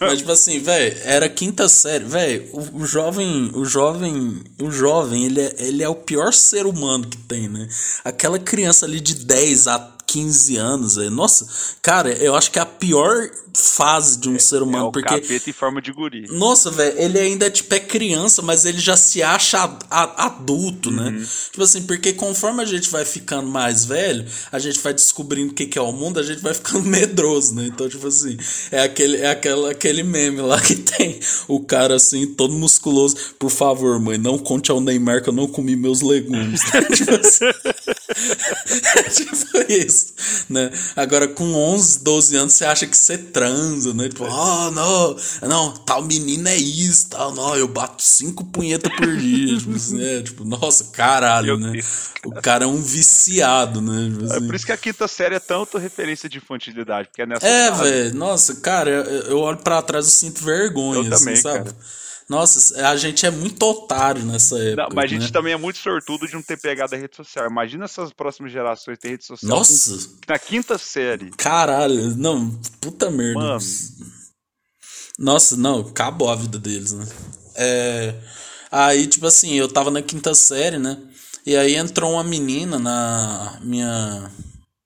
Speaker 2: Mas, tipo assim, velho, era quinta série, velho, o, o, jovem, o jovem, o jovem, ele é, ele é o pior ser humano que tem, né? Aquela criança ali de 10 a 15 anos, véio. nossa, cara, eu acho que é a pior fase de um é, ser humano. É o porque,
Speaker 1: capeta em forma de guri.
Speaker 2: Nossa, velho, ele ainda tipo, é criança, mas ele já se acha adulto, né? uhum. né? Tipo assim, porque conforme a gente vai ficando mais velho, a gente vai descobrindo o que, que é o mundo, a gente vai ficando medroso, né? Então, tipo assim, é aquele, é aquela, aquele meme lá que tem o cara assim, todo musculoso. Por favor, mãe, não conte ao Neymar que eu não comi meus legumes. tipo assim. é tipo isso, né? Agora, com 11, 12 anos, você acha que você transa transa, né? Tipo, ah, oh, não, não, tal menina é isso, tal, não, eu bato cinco punhetas por dia. tipo, assim, é, tipo, nossa, caralho, né? O cara é um viciado, né?
Speaker 1: Tipo, assim. É por isso que a quinta série é tanto referência de infantilidade, porque é nessa.
Speaker 2: É, velho, nossa, cara, eu, eu, olho pra trás e sinto vergonha, eu assim, também, sabe? Cara. Nossa, a gente é muito otário nessa época. Não,
Speaker 1: mas a gente né? também é muito sortudo de não ter pegado a rede social. Imagina essas próximas gerações ter rede social.
Speaker 2: Nossa!
Speaker 1: Na quinta série.
Speaker 2: Caralho, não, puta merda. Mano. Nossa, não, acabou a vida deles, né? É. Aí, tipo assim, eu tava na quinta série, né? E aí entrou uma menina na minha.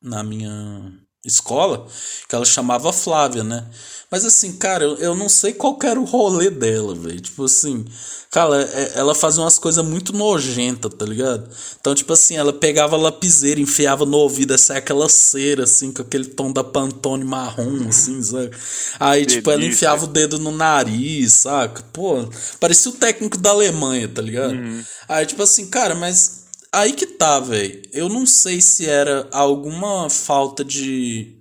Speaker 2: Na minha escola, que ela chamava Flávia, né? Mas assim, cara, eu, eu não sei qual era o rolê dela, velho. Tipo assim, cara, é, ela fazia umas coisas muito nojentas, tá ligado? Então, tipo assim, ela pegava a lapiseira, enfiava no ouvido, essa aquela cera, assim, com aquele tom da Pantone marrom, assim, sabe? Aí, tipo, ela enfiava o dedo no nariz, saca? Pô, parecia o técnico da Alemanha, tá ligado? Uhum. Aí, tipo assim, cara, mas Aí que tá, velho. Eu não sei se era alguma falta de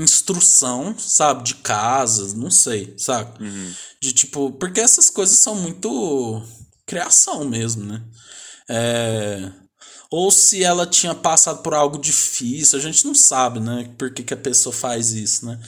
Speaker 2: instrução, sabe? De casa, não sei, sabe? Uhum. De tipo. Porque essas coisas são muito criação mesmo, né? É. Ou se ela tinha passado por algo difícil, a gente não sabe, né? Por que, que a pessoa faz isso, né?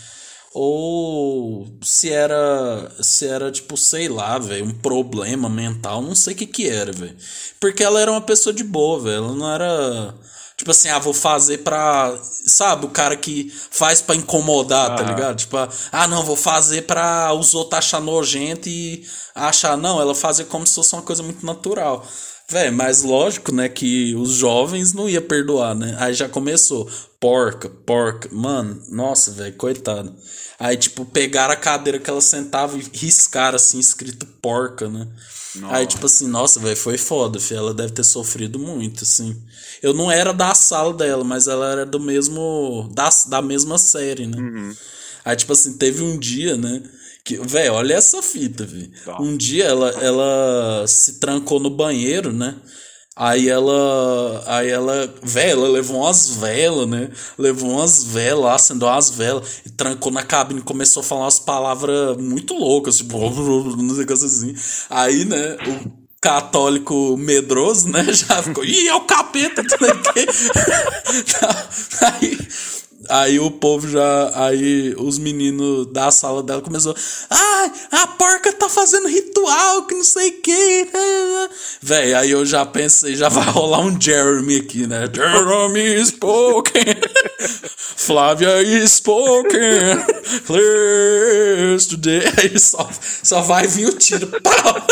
Speaker 2: ou se era se era tipo sei lá velho um problema mental não sei o que que era velho porque ela era uma pessoa de boa velho ela não era tipo assim ah vou fazer pra sabe o cara que faz para incomodar tá ligado tipo ah não vou fazer pra os outros achar nojento e achar não ela fazia como se fosse uma coisa muito natural Véi, mas lógico, né, que os jovens não ia perdoar, né? Aí já começou. Porca, porca. Mano, nossa, velho, coitado. Aí, tipo, pegaram a cadeira que ela sentava e riscaram, assim, escrito porca, né? Nossa. Aí, tipo assim, nossa, velho, foi foda, filho. Ela deve ter sofrido muito, assim. Eu não era da sala dela, mas ela era do mesmo. da, da mesma série, né? Uhum. Aí, tipo assim, teve um dia, né? Que, velho, olha essa fita, velho. Tá. Um dia ela, ela se trancou no banheiro, né? Aí ela. Aí ela. Velho, ela levou umas velas, né? Levou umas velas, acendeu umas velas e trancou na cabine começou a falar umas palavras muito loucas, tipo, não sei o que assim. Aí, né, o católico medroso, né? Já ficou. Ih, é o capeta, tudo aqui. aí Aí o povo já. Aí os meninos da sala dela começou. Ai, ah, a porca tá fazendo ritual, que não sei o que. Véi, aí eu já pensei, já vai rolar um Jeremy aqui, né? Jeremy spoken. Flávia spoken. Clears today. Aí só, só vai vir o tiro. Pau!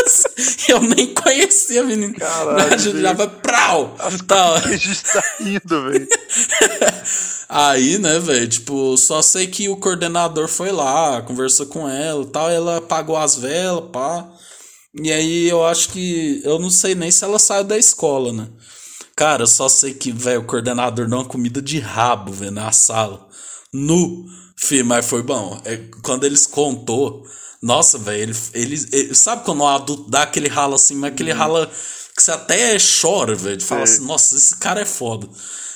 Speaker 2: Eu nem conhecia, menino. Caralho. A gente já vai. Prau!
Speaker 1: Tá. A gente tá indo, velho.
Speaker 2: Aí, né, velho, tipo, só sei que o coordenador foi lá, conversou com ela e tal, ela apagou as velas, pá. E aí eu acho que. Eu não sei nem se ela saiu da escola, né? Cara, eu só sei que, velho, o coordenador deu uma comida de rabo, velho, na sala. Nu. Fih, mas foi bom. É, quando eles contou. Nossa, velho, ele, ele, ele, Sabe quando um adulto dá aquele ralo assim, mas aquele uhum. rala que você até chora, velho. Fala assim, nossa, esse cara é foda.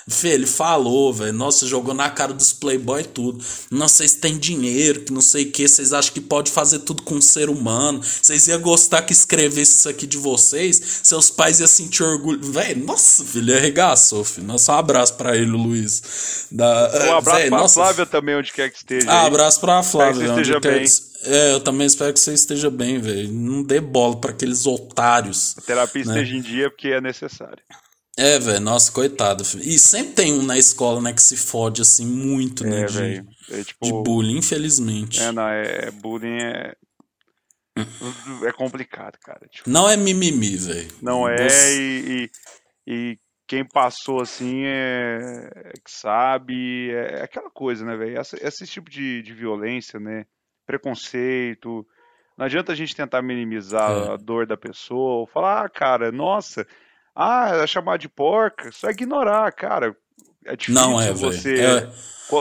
Speaker 2: Fê, ele falou, velho. Nossa, jogou na cara dos playboy tudo. Não, vocês têm dinheiro, que não sei o que. Vocês acham que pode fazer tudo com um ser humano. Vocês iam gostar que escrevesse isso aqui de vocês. Seus pais iam sentir orgulho. Velho, nossa, filho, arregaçou, filho. Nossa, um abraço pra ele, Luiz.
Speaker 1: Da, um abraço véio, pra nossa, Flávia também, onde quer que esteja.
Speaker 2: Ah, abraço pra Flávia. Espero que esteja bem. Que... É, eu também espero que você esteja bem, velho. Não dê bola para aqueles otários.
Speaker 1: A terapia né? esteja em dia porque é necessário.
Speaker 2: É, velho, nossa, coitado. E sempre tem um na escola, né, que se fode, assim, muito, né, é, de, é, tipo, de bullying, infelizmente.
Speaker 1: É, não, é, é bullying é... É complicado, cara. Tipo,
Speaker 2: não é mimimi, velho.
Speaker 1: Não é, Você... e, e, e, quem passou, assim, é, é que sabe, é, é aquela coisa, né, velho? Esse, esse, tipo de, de violência, né, preconceito... Não adianta a gente tentar minimizar é. a dor da pessoa ou falar, ah, cara, nossa ah, é chamar de porca, só ignorar, cara. É difícil
Speaker 2: Não é, você. É,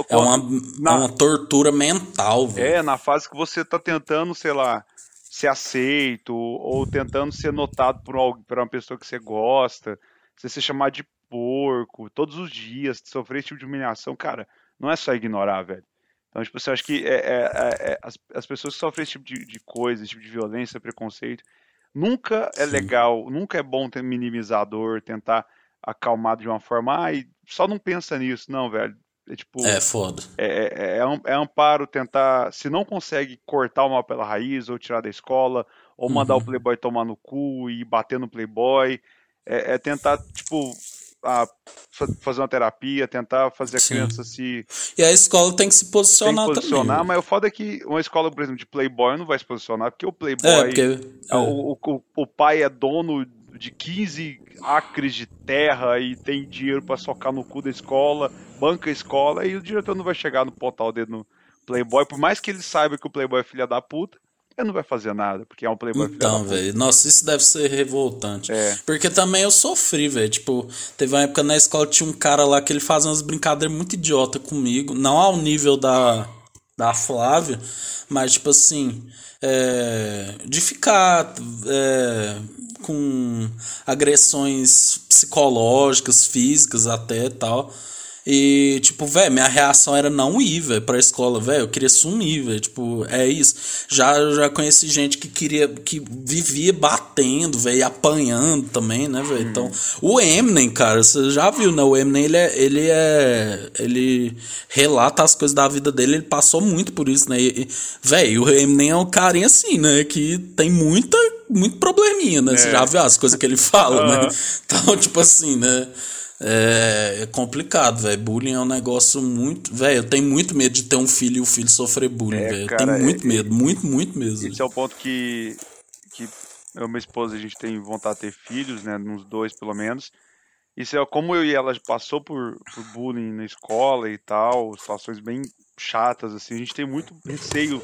Speaker 2: é uma, na, uma tortura mental,
Speaker 1: velho. É, na fase que você tá tentando, sei lá, ser aceito, ou tentando ser notado por, por uma pessoa que você gosta, você se chamar de porco todos os dias, sofrer esse tipo de humilhação, cara, não é só ignorar, velho. Então, tipo, você acha que é, é, é, é, as, as pessoas que sofrem esse tipo de, de coisa, esse tipo de violência, preconceito, Nunca é Sim. legal, nunca é bom ter minimizador, tentar acalmar de uma forma, ai, só não pensa nisso, não, velho. É tipo.
Speaker 2: É foda.
Speaker 1: É, é, é, é, amparo tentar. Se não consegue cortar o mal pela raiz, ou tirar da escola, ou mandar uhum. o Playboy tomar no cu e bater no Playboy, é, é tentar, tipo, a fazer uma terapia, tentar fazer a Sim. criança se.
Speaker 2: E a escola tem que se posicionar, que posicionar
Speaker 1: também. Mas o foda é que uma escola, por exemplo, de Playboy não vai se posicionar, porque o Playboy. É, porque, é. O, o, o, pai é dono de 15 acres de terra e tem dinheiro para socar no cu da escola, banca a escola, e o diretor não vai chegar no o dedo no Playboy, por mais que ele saiba que o Playboy é filha da puta, ele não vai fazer nada, porque é um Playboy
Speaker 2: Então, velho, nossa, isso deve ser revoltante. É. Porque também eu sofri, velho. Tipo, teve uma época na escola tinha um cara lá que ele fazia umas brincadeiras muito idiota comigo. Não ao nível da, da Flávia, mas tipo assim. É, de ficar é, com agressões psicológicas, físicas até tal. E, tipo, velho, minha reação era não ir, velho, pra escola, velho. Eu queria sumir, velho. Tipo, é isso. Já, já conheci gente que queria, que vivia batendo, velho, apanhando também, né, velho? Então, o Eminem, cara, você já viu, né? O Eminem, ele é, ele é. Ele relata as coisas da vida dele, ele passou muito por isso, né? Velho, o Eminem é um carinha assim, né? Que tem muita, muito probleminha, né? É. Você já viu as coisas que ele fala, né? Então, tipo assim, né? É, é complicado, velho. Bullying é um negócio muito. Velho, eu tenho muito medo de ter um filho e o filho sofrer bullying, é, velho. Eu tenho muito é, medo, muito, muito mesmo.
Speaker 1: Esse é o ponto que, que eu e minha esposa a gente tem vontade de ter filhos, né? Uns dois pelo menos. Isso é como eu e ela passou por, por bullying na escola e tal, situações bem chatas, assim. A gente tem muito receio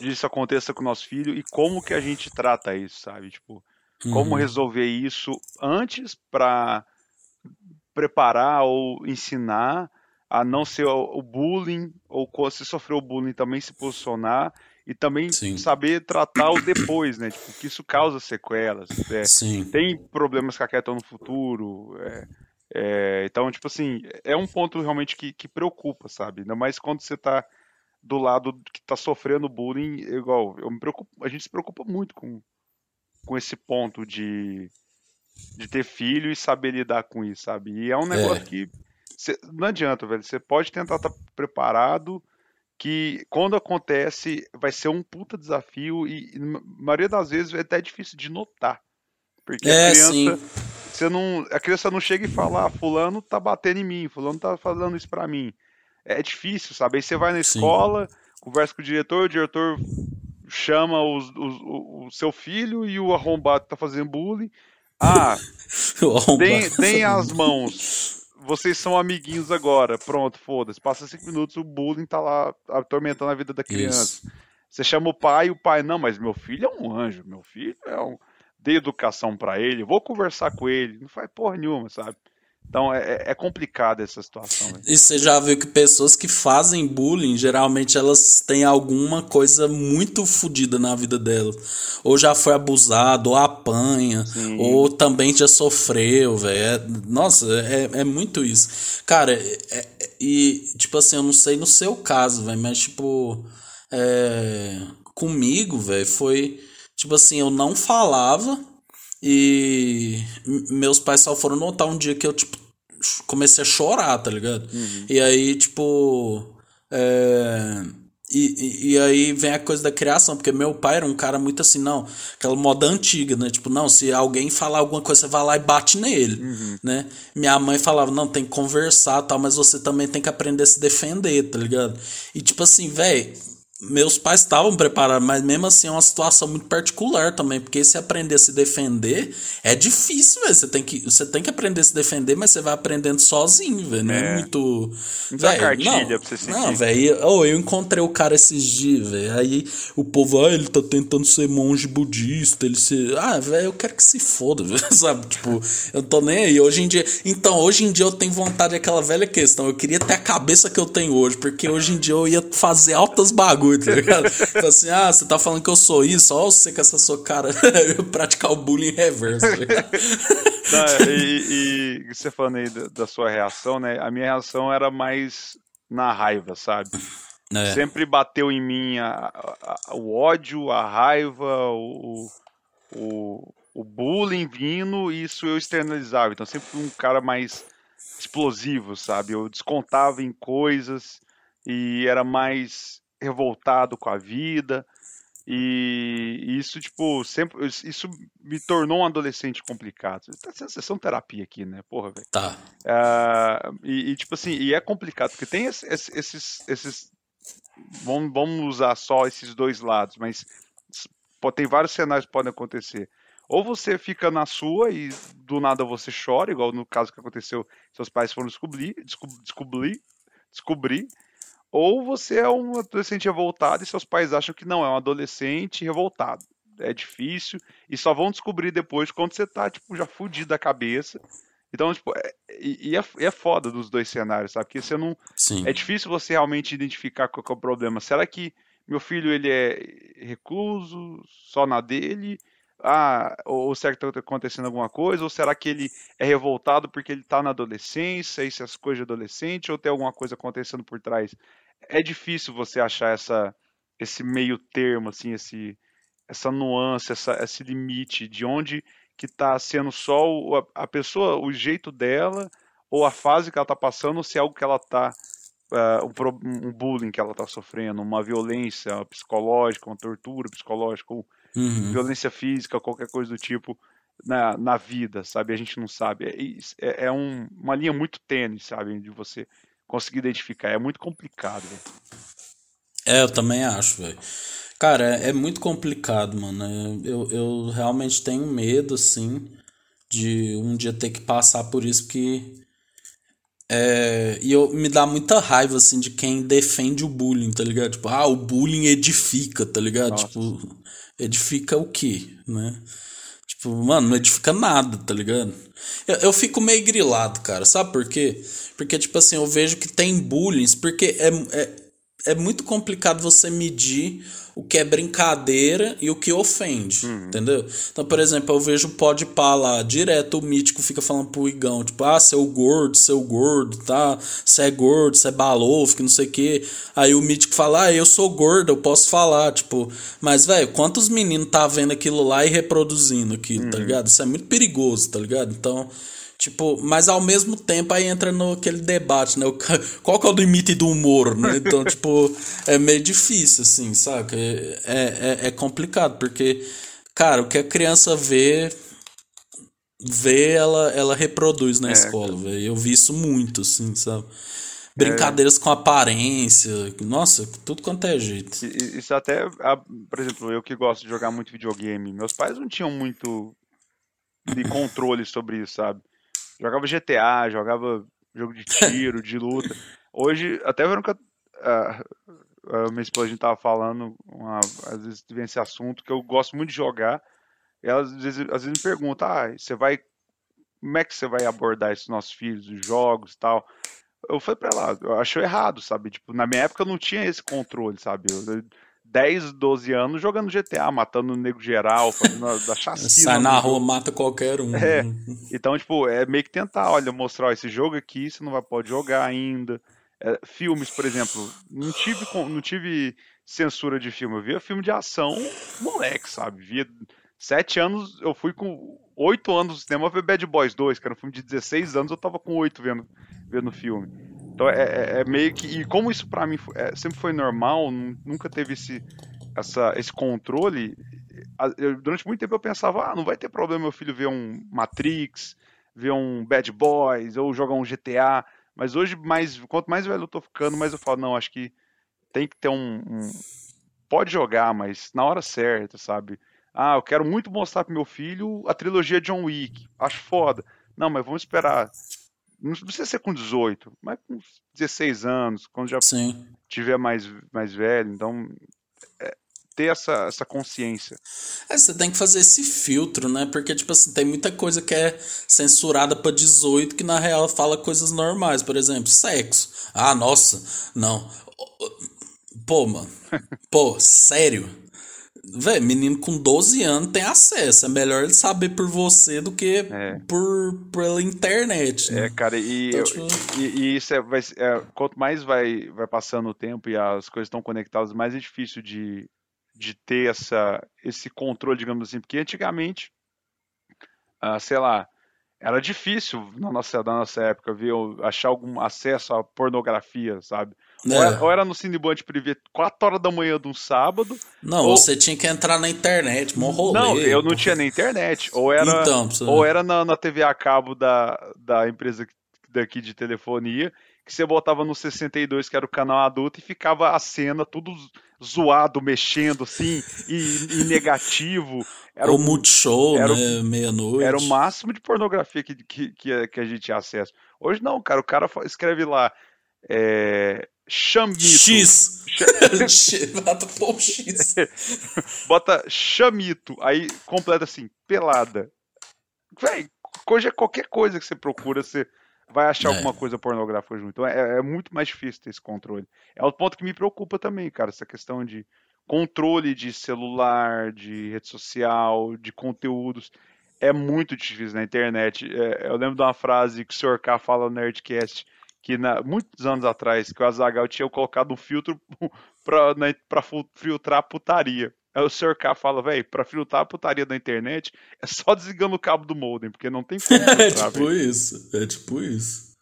Speaker 1: de isso aconteça com o nosso filho e como que a gente trata isso, sabe? Tipo, como uhum. resolver isso antes pra preparar ou ensinar a não ser o bullying, ou se sofreu bullying também se posicionar e também Sim. saber tratar o depois, né? Tipo, que isso causa sequelas. É, tem problemas que acarretam no futuro. É, é, então, tipo assim, é um ponto realmente que, que preocupa, sabe? Ainda mais quando você tá do lado que tá sofrendo bullying, igual, eu me preocupo, a gente se preocupa muito com, com esse ponto de de ter filho e saber lidar com isso, sabe? E é um negócio é. que cê, não adianta, velho. Você pode tentar estar tá preparado que quando acontece vai ser um puta desafio e, na maioria das vezes é até difícil de notar. Porque é, a criança você não, a criança não chega e fala: ah, fulano tá batendo em mim, fulano tá falando isso para mim. É difícil, sabe? Aí você vai na escola, sim. conversa com o diretor, o diretor chama os, os, o, o, seu filho e o arrombado tá fazendo bullying. Ah, deem, deem as mãos. Vocês são amiguinhos agora. Pronto, foda-se. Passa cinco minutos, o bullying tá lá atormentando a vida da criança. Isso. Você chama o pai o pai, não, mas meu filho é um anjo. Meu filho é um. Dê educação para ele, vou conversar com ele. Não faz porra nenhuma, sabe? Então é, é, é complicada essa situação. Né?
Speaker 2: E você já viu que pessoas que fazem bullying, geralmente elas têm alguma coisa muito fodida na vida delas. Ou já foi abusado, ou apanha, Sim. ou também já sofreu, velho. É, nossa, é, é muito isso. Cara, é, é, e tipo assim, eu não sei no seu caso, velho, mas tipo. É, comigo, velho, foi. Tipo assim, eu não falava e meus pais só foram notar um dia que eu, tipo, comecei a chorar, tá ligado? Uhum. E aí, tipo. É... E, e, e, aí vem a coisa da criação, porque meu pai era um cara muito assim, não, aquela moda antiga, né? Tipo, não, se alguém falar alguma coisa, você vai lá e bate nele, uhum. né? Minha mãe falava, não, tem que conversar tal, mas você também tem que aprender a se defender, tá ligado? E tipo assim, velho meus pais estavam preparados, mas mesmo assim é uma situação muito particular também, porque se aprender a se defender é difícil, velho. Você tem que você tem que aprender a se defender, mas você vai aprendendo sozinho, velho. Não é, é muito.
Speaker 1: Véio, cartilha não, pra você sentir.
Speaker 2: Não, velho. Oh, eu encontrei o cara esses dias, velho. Aí o povo, ah, ele tá tentando ser monge budista, ele se. Ah, velho, eu quero que se foda, velho. Sabe? Tipo, eu tô nem aí. Hoje em dia. Então, hoje em dia eu tenho vontade daquela velha questão. Eu queria ter a cabeça que eu tenho hoje, porque hoje em dia eu ia fazer altas bagulhas bagulho, tá ligado? Então, assim, ah, você tá falando que eu sou isso, ó, você com essa sua cara, praticar o bullying reverso,
Speaker 1: tá e, e, você falando aí da, da, sua reação, né? A minha reação era mais na raiva, sabe? É. Sempre bateu em mim a, a, o ódio, a raiva, o, o, o bullying vindo, e isso eu externalizava. Então, sempre fui um cara mais explosivo, sabe? Eu descontava em coisas e era mais revoltado com a vida. E isso, tipo, sempre. Isso me tornou um adolescente complicado. Tá sendo sessão terapia aqui, né? Porra, velho.
Speaker 2: Tá.
Speaker 1: Uh, e, e, tipo assim, e é complicado, porque tem esses. esses, esses vamos, vamos usar só esses dois lados, mas tem vários cenários que podem acontecer. Ou você fica na sua e do nada você chora, igual no caso que aconteceu, seus pais foram descobrir, descobrir, descobrir, ou você é um adolescente revoltado e seus pais acham que não, é um adolescente revoltado. É difícil e só vão descobrir depois quando você tá, tipo, já fudido da cabeça. Então, tipo, é, e, é, é foda dos dois cenários, sabe? Porque você não.
Speaker 2: Sim.
Speaker 1: É difícil você realmente identificar qual é o problema. Será que meu filho ele é recluso, só na dele? ah, ou será que está acontecendo alguma coisa? Ou será que ele é revoltado porque ele está na adolescência, isso é as coisas de adolescente, ou tem alguma coisa acontecendo por trás? É difícil você achar essa, esse meio termo, assim, esse, essa nuance, essa, esse limite de onde que está sendo só o, a, a, pessoa, o jeito dela, ou a fase que ela está passando, ou se é algo que ela está Uh, um, um, bullying que ela está sofrendo, uma violência psicológica, uma tortura psicológica, ou uhum. violência física, qualquer coisa do tipo na, na vida, sabe? A gente não sabe. É, é, é um, uma linha muito tênue, sabe? De você conseguir identificar. É muito complicado, velho.
Speaker 2: É, eu também acho, velho. Cara, é, é, muito complicado, mano. Eu, eu realmente tenho medo, assim, de um dia ter que passar por isso, porque. É, e eu, me dá muita raiva, assim, de quem defende o bullying, tá ligado? Tipo, ah, o bullying edifica, tá ligado? Nossa. Tipo, edifica o quê, né? Tipo, mano, não edifica nada, tá ligado? Eu, eu fico meio grilado, cara. Sabe por quê? Porque, tipo assim, eu vejo que tem bullying, porque é, é, é muito complicado você medir o que é brincadeira e o que ofende, uhum. entendeu? Então, por exemplo, eu vejo o pode pá lá, direto o mítico fica falando pro Igão, tipo, ah, seu gordo, seu gordo, tá? Você é gordo, você é balofo, que não sei o quê. Aí o mítico fala, ah, eu sou gordo, eu posso falar, tipo, mas, velho, quantos meninos tá vendo aquilo lá e reproduzindo aquilo, tá uhum. tá ligado? Isso é muito perigoso, tá ligado? Então, Tipo, mas ao mesmo tempo aí entra no aquele debate, né? Qual que é o limite do humor, né? Então, tipo, é meio difícil, assim, saca? É, é, é complicado, porque, cara, o que a criança vê, vê, ela, ela reproduz na é, escola, velho. Eu vi isso muito, assim, sabe? Brincadeiras é. com aparência, nossa, tudo quanto é jeito.
Speaker 1: Isso até, por exemplo, eu que gosto de jogar muito videogame, meus pais não tinham muito de controle sobre isso, sabe? Jogava GTA, jogava jogo de tiro, de luta. Hoje, até vendo que a, a minha esposa a gente tava falando, uma, às vezes vem esse assunto que eu gosto muito de jogar. E ela às vezes, às vezes me pergunta, ah, você vai. Como é que você vai abordar esses nossos filhos, os jogos e tal? Eu falei pra ela, eu acho errado, sabe? Tipo, na minha época eu não tinha esse controle, sabe? Eu, 10, 12 anos jogando GTA, matando o nego geral, fazendo a, da chacina.
Speaker 2: Sai na rua, mata qualquer um.
Speaker 1: É. Então, tipo, é meio que tentar, olha, mostrar ó, esse jogo aqui, você não vai pode jogar ainda. É, filmes, por exemplo, não tive, não tive censura de filme. Eu via filme de ação, moleque, sabe? Via sete anos, eu fui com oito anos no cinema ver Bad Boys 2, que era um filme de 16 anos, eu tava com oito vendo, vendo filme. Então é, é, é, meio que. E como isso para mim é, sempre foi normal, nunca teve esse, essa, esse controle. Eu, durante muito tempo eu pensava, ah, não vai ter problema meu filho ver um Matrix, ver um Bad Boys, ou jogar um GTA. Mas hoje, mais, quanto mais velho eu tô ficando, mais eu falo, não, acho que tem que ter um, um. Pode jogar, mas na hora certa, sabe? Ah, eu quero muito mostrar pro meu filho a trilogia John Wick. Acho foda. Não, mas vamos esperar não precisa ser com 18, mas com 16 anos, quando já Sim. tiver mais, mais velho. Então, é, ter essa, essa consciência.
Speaker 2: É, você tem que fazer esse filtro, né? Porque, tipo assim, tem muita coisa que é censurada para 18 que na real fala coisas normais. Por exemplo, sexo. Ah, nossa, não. Pô, mano. Pô, sério? Véi, menino com 12 anos tem acesso. É melhor ele saber por você do que é. por pela internet.
Speaker 1: Né? É, cara, e, então, tipo... e, e, isso é, vai, é, quanto mais vai, vai passando o tempo e as coisas estão conectadas, mais é difícil de, de ter essa, esse controle, digamos assim. Porque antigamente, ah, sei lá, era difícil na nossa, na nossa época ver, achar algum acesso à pornografia, sabe? É. Ou, era, ou, era, no Cineband Privé 4 horas da manhã de um sábado.
Speaker 2: Não, ou... você tinha que entrar na internet, mó rolê.
Speaker 1: Não, eu não tinha nem internet. Ou era, então, ou era na, na TV a cabo da, da empresa daqui de telefonia, que você botava no 62, que era o canal adulto, e ficava a cena tudo zoado, mexendo assim, e, e negativo.
Speaker 2: Era o Multishow, era né? Meia-noite.
Speaker 1: Era o máximo de pornografia que, que, que, a gente tinha acesso. Hoje não, cara, o cara escreve lá. É, chamito.
Speaker 2: X. Bota X.
Speaker 1: Bota chamito. Aí completa assim, pelada. Véi, hoje é qualquer coisa que você procura, você vai achar é. alguma coisa pornográfica junto. Então é, é, muito mais difícil ter esse controle. É o ponto que me preocupa também, cara, essa questão de controle de celular, de rede social, de conteúdos. É muito difícil na internet. É, eu lembro de uma frase que o Sr. K fala no Nerdcast, que na, muitos anos atrás, que o Azagal tinha colocado um filtro para né, filtrar putaria. Aí o Sr. K fala, velho, pra filtrar a putaria da internet é só desligando o cabo do modem, porque não tem como.
Speaker 2: é tipo véio. isso, é tipo isso.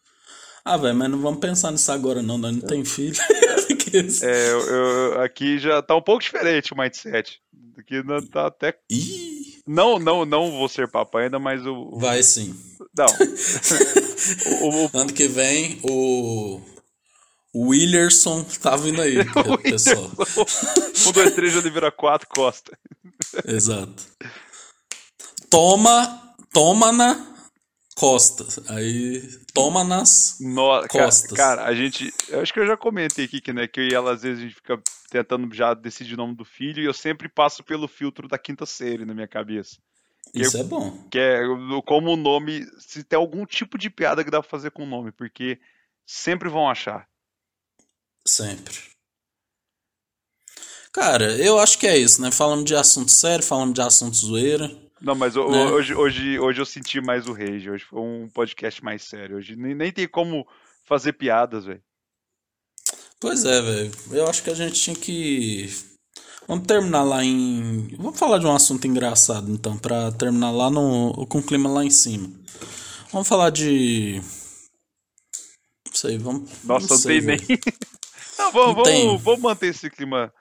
Speaker 2: Ah, velho, mas não vamos pensar nisso agora, não, nós não tem filho.
Speaker 1: é, eu, eu, aqui já tá um pouco diferente o mindset. Aqui não tá até.
Speaker 2: Ih!
Speaker 1: Não, não, não vou ser papai ainda, mas o.
Speaker 2: Vai sim.
Speaker 1: Não.
Speaker 2: o, o... Ano que vem, o o Willerson tá vindo aí, pessoal.
Speaker 1: um, dois, três, já vira quatro, Costa.
Speaker 2: Exato. Toma, toma na Costa. Aí, toma nas
Speaker 1: no, costas. Cara, cara, a gente. Eu acho que eu já comentei aqui que, né, que eu e ela, às vezes, a gente fica tentando já decidir o nome do filho e eu sempre passo pelo filtro da quinta série na minha cabeça.
Speaker 2: Isso é bom.
Speaker 1: Que é como o nome. Se tem algum tipo de piada que dá pra fazer com o nome, porque sempre vão achar.
Speaker 2: Sempre. Cara, eu acho que é isso, né? Falamos de assunto sério, falamos de assunto zoeira.
Speaker 1: Não, mas né? hoje, hoje, hoje eu senti mais o rage. Hoje foi um podcast mais sério. Hoje nem, nem tem como fazer piadas, velho.
Speaker 2: Pois é, velho. Eu acho que a gente tinha que. Vamos terminar lá em. Vamos falar de um assunto engraçado, então, pra terminar lá no. com o clima lá em cima. Vamos falar de. Não sei, vamos.
Speaker 1: Nossa, não, sei, nem. Não, vamos, não vamos, vamos manter esse clima.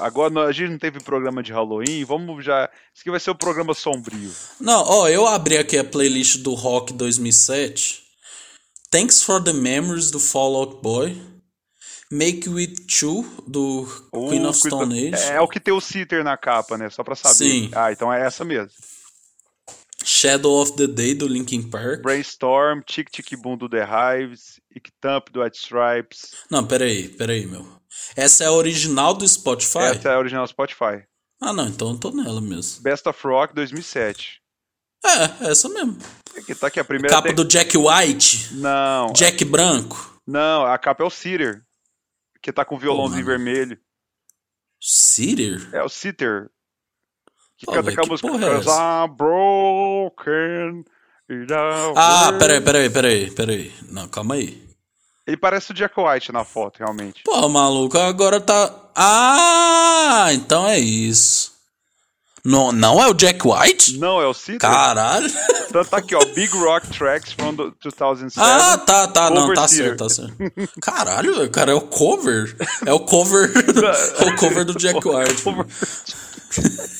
Speaker 1: Agora a gente não teve programa de Halloween, vamos já. Isso aqui vai ser o um programa sombrio.
Speaker 2: Não, ó, eu abri aqui a playlist do Rock 2007. Thanks for the Memories do Fallout Boy. Make With Two do uh, Queen of Stone Age.
Speaker 1: É, é, o que tem o Citer na capa, né? Só pra saber. Sim. Ah, então é essa mesmo.
Speaker 2: Shadow of the Day do Linkin Park.
Speaker 1: Brainstorm, Tic Tic Boom do The Hives, Ictamp do White Stripes.
Speaker 2: Não, peraí, peraí, meu. Essa é a original do Spotify?
Speaker 1: Essa é a original do Spotify.
Speaker 2: Ah, não, então eu tô nela mesmo.
Speaker 1: Best of Rock 2007.
Speaker 2: É, essa mesmo.
Speaker 1: Aqui tá aqui a primeira.
Speaker 2: Capa tem... do Jack White?
Speaker 1: Não.
Speaker 2: Jack Branco?
Speaker 1: Não, a capa é o Cedar. Que tá com violãozinho oh, vermelho.
Speaker 2: Cedar?
Speaker 1: É o Cedar. Que oh, canta com a música é I'm broken.
Speaker 2: Ah, peraí, peraí, peraí, peraí. Não, calma aí.
Speaker 1: Ele parece o Jack White na foto, realmente.
Speaker 2: Pô, maluco, agora tá. Ah, então é isso. Não, não é o Jack White?
Speaker 1: Não, é o Cid.
Speaker 2: Caralho.
Speaker 1: Então tá aqui, ó. Big Rock Tracks from 2007.
Speaker 2: Ah, tá, tá. Não, tá certo, tá certo. Caralho, cara, é o cover. É o cover. é o cover do Jack White.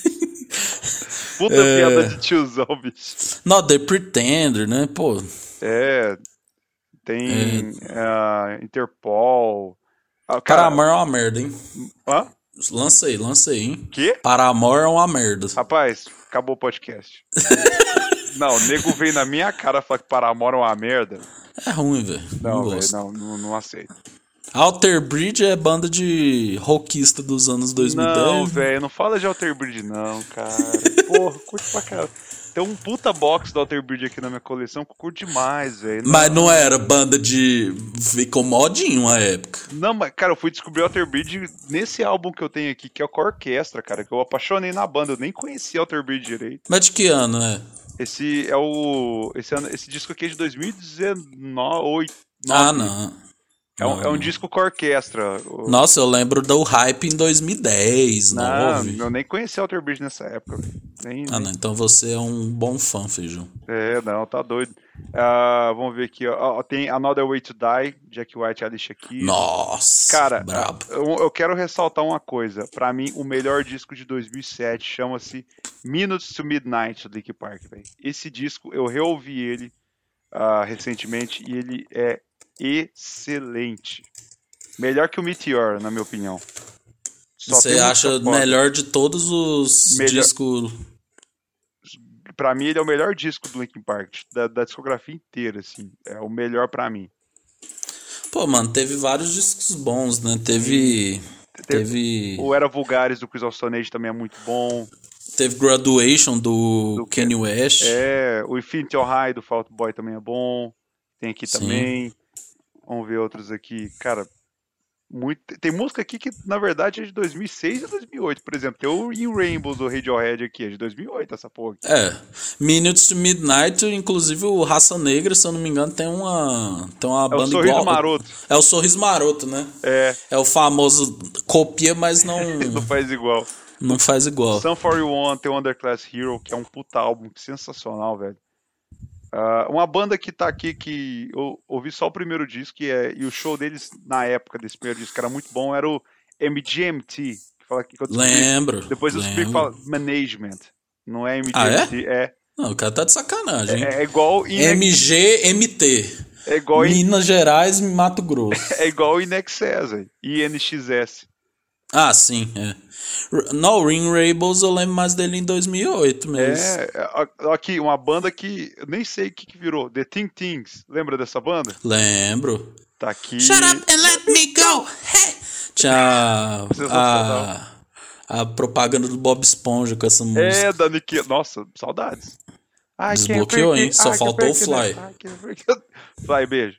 Speaker 1: Puta é... piada de tiozão, bicho.
Speaker 2: Not The Pretender, né? Pô.
Speaker 1: É. Tem é... Uh, Interpol.
Speaker 2: Ah, cara... Paramore é uma merda, hein?
Speaker 1: Hã?
Speaker 2: Lança aí, hein?
Speaker 1: Que?
Speaker 2: Paramore é uma merda.
Speaker 1: Rapaz, acabou o podcast. não, o nego veio na minha cara falar que Paramore é uma merda.
Speaker 2: É ruim, velho.
Speaker 1: Não, não, véio, não, não, não aceito.
Speaker 2: Alter Bridge é banda de rockista dos anos 2010.
Speaker 1: Não, velho, não fala de Alter Bridge não, cara. Porra, curte pra caralho. Tem um puta box do Alter Bridge aqui na minha coleção que eu curto demais, velho.
Speaker 2: Mas não era banda de. Ficou modinho uma época.
Speaker 1: Não, mas, cara, eu fui descobrir Alter Bridge nesse álbum que eu tenho aqui, que é o com a orquestra, cara, que eu apaixonei na banda. Eu nem conhecia Alter Bridge direito.
Speaker 2: Mas de que ano, é?
Speaker 1: Esse é o. Esse, ano, esse disco aqui é de 2019.
Speaker 2: Ah, não.
Speaker 1: É um, é um, disco com orquestra.
Speaker 2: Nossa, eu lembro do hype em 2010, não, não houve?
Speaker 1: Eu nem conheci Alter Bridge nessa época. Nem,
Speaker 2: ah, nem... Não, então você é um bom fã, Feijão.
Speaker 1: É, não, tá doido. Uh, vamos ver aqui, ó. Tem Another Way to Die, Jack White e Alicia Keys.
Speaker 2: Nossa,
Speaker 1: Cara, brabo. Eu, eu quero ressaltar uma coisa. Para mim, o melhor disco de 2007 chama-se Minutes to Midnight, do Linkin Park, véio. Esse disco, eu reouvi ele uh, recentemente e ele é excelente. Melhor que o Meteor, na minha opinião.
Speaker 2: Só Você acha melhor de todos os melhor... discos?
Speaker 1: Pra mim, ele é o melhor disco do Linkin Park, da, da discografia inteira, assim. É o melhor para mim.
Speaker 2: Pô, mano, teve vários discos bons, né? Teve. Teve.
Speaker 1: O Era Vulgares do Crystal Stone Age também é muito bom.
Speaker 2: Teve Graduation do, do Kanye West.
Speaker 1: É, o Infinity High do Fault Boy também é bom. Tem aqui Sim. também. Vamos ver outros aqui. Cara, muito... tem música aqui que na verdade é de 2006 e 2008. Por exemplo, tem o In Rainbows do Radiohead aqui, é de 2008 essa porra. Aqui.
Speaker 2: É. Minutes to Midnight, inclusive o Raça Negra, se eu não me engano, tem uma, tem uma
Speaker 1: é
Speaker 2: banda
Speaker 1: o Sorriso
Speaker 2: igual.
Speaker 1: Maroto.
Speaker 2: É o Sorriso Maroto, né?
Speaker 1: É.
Speaker 2: É o famoso copia, mas não.
Speaker 1: não faz igual.
Speaker 2: Não faz igual.
Speaker 1: Sun 41 tem o Underclass Hero, que é um puta álbum sensacional, velho. Uh, uma banda que tá aqui que eu ouvi só o primeiro disco e, é, e o show deles na época desse primeiro disco era muito bom, era o MGMT. Que fala que
Speaker 2: lembro.
Speaker 1: Depois eu
Speaker 2: descobri
Speaker 1: que fala Management. Não é MGMT,
Speaker 2: ah, é? é? Não, o cara tá de sacanagem.
Speaker 1: É, é igual.
Speaker 2: MGMT.
Speaker 1: É igual
Speaker 2: Minas in... Gerais, Mato Grosso.
Speaker 1: é igual Inexcess, INXS.
Speaker 2: Ah, sim, é. No, Ring Rainbows eu lembro mais dele em 2008 mesmo.
Speaker 1: É, aqui, uma banda que eu nem sei o que, que virou. The Think Things. Lembra dessa banda?
Speaker 2: Lembro.
Speaker 1: Tá aqui.
Speaker 2: Shut up and let me go! Hey! Tinha a, a propaganda do Bob Esponja com essa música.
Speaker 1: É, da Nick. Nossa, saudades.
Speaker 2: Desbloqueou, hein? Só faltou o Fly.
Speaker 1: Fly, beijo.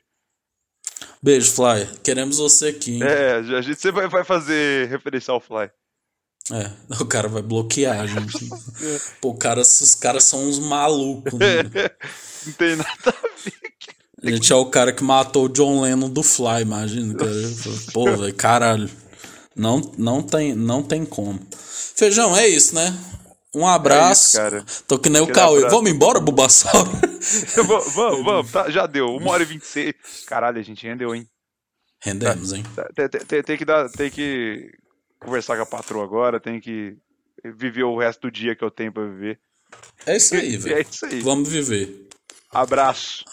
Speaker 2: Beijo, Fly. Queremos você aqui. Hein?
Speaker 1: É, a gente sempre vai fazer referência ao Fly.
Speaker 2: É, o cara vai bloquear a gente. Pô, cara, os caras são uns malucos. Né?
Speaker 1: Não tem nada a ver.
Speaker 2: A gente é o cara que matou o John Lennon do Fly, imagina. Cara. Pô, velho, caralho. Não, não, tem, não tem como. Feijão, é isso, né? Um abraço. É isso, Tô que nem o Cauê. Vamos embora, Bulbasauro?
Speaker 1: vamos, vamos, vamos. Tá, já deu. Uma hora e vinte e seis. Caralho, a gente rendeu, hein?
Speaker 2: Rendemos, hein?
Speaker 1: Tem, tem, tem, que dar. Tem que conversar com a patroa agora, tem que viver o resto do dia que eu tenho pra viver.
Speaker 2: É isso aí, velho.
Speaker 1: É isso aí.
Speaker 2: Vamos viver.
Speaker 1: Abraço.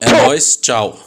Speaker 2: É nóis, tchau.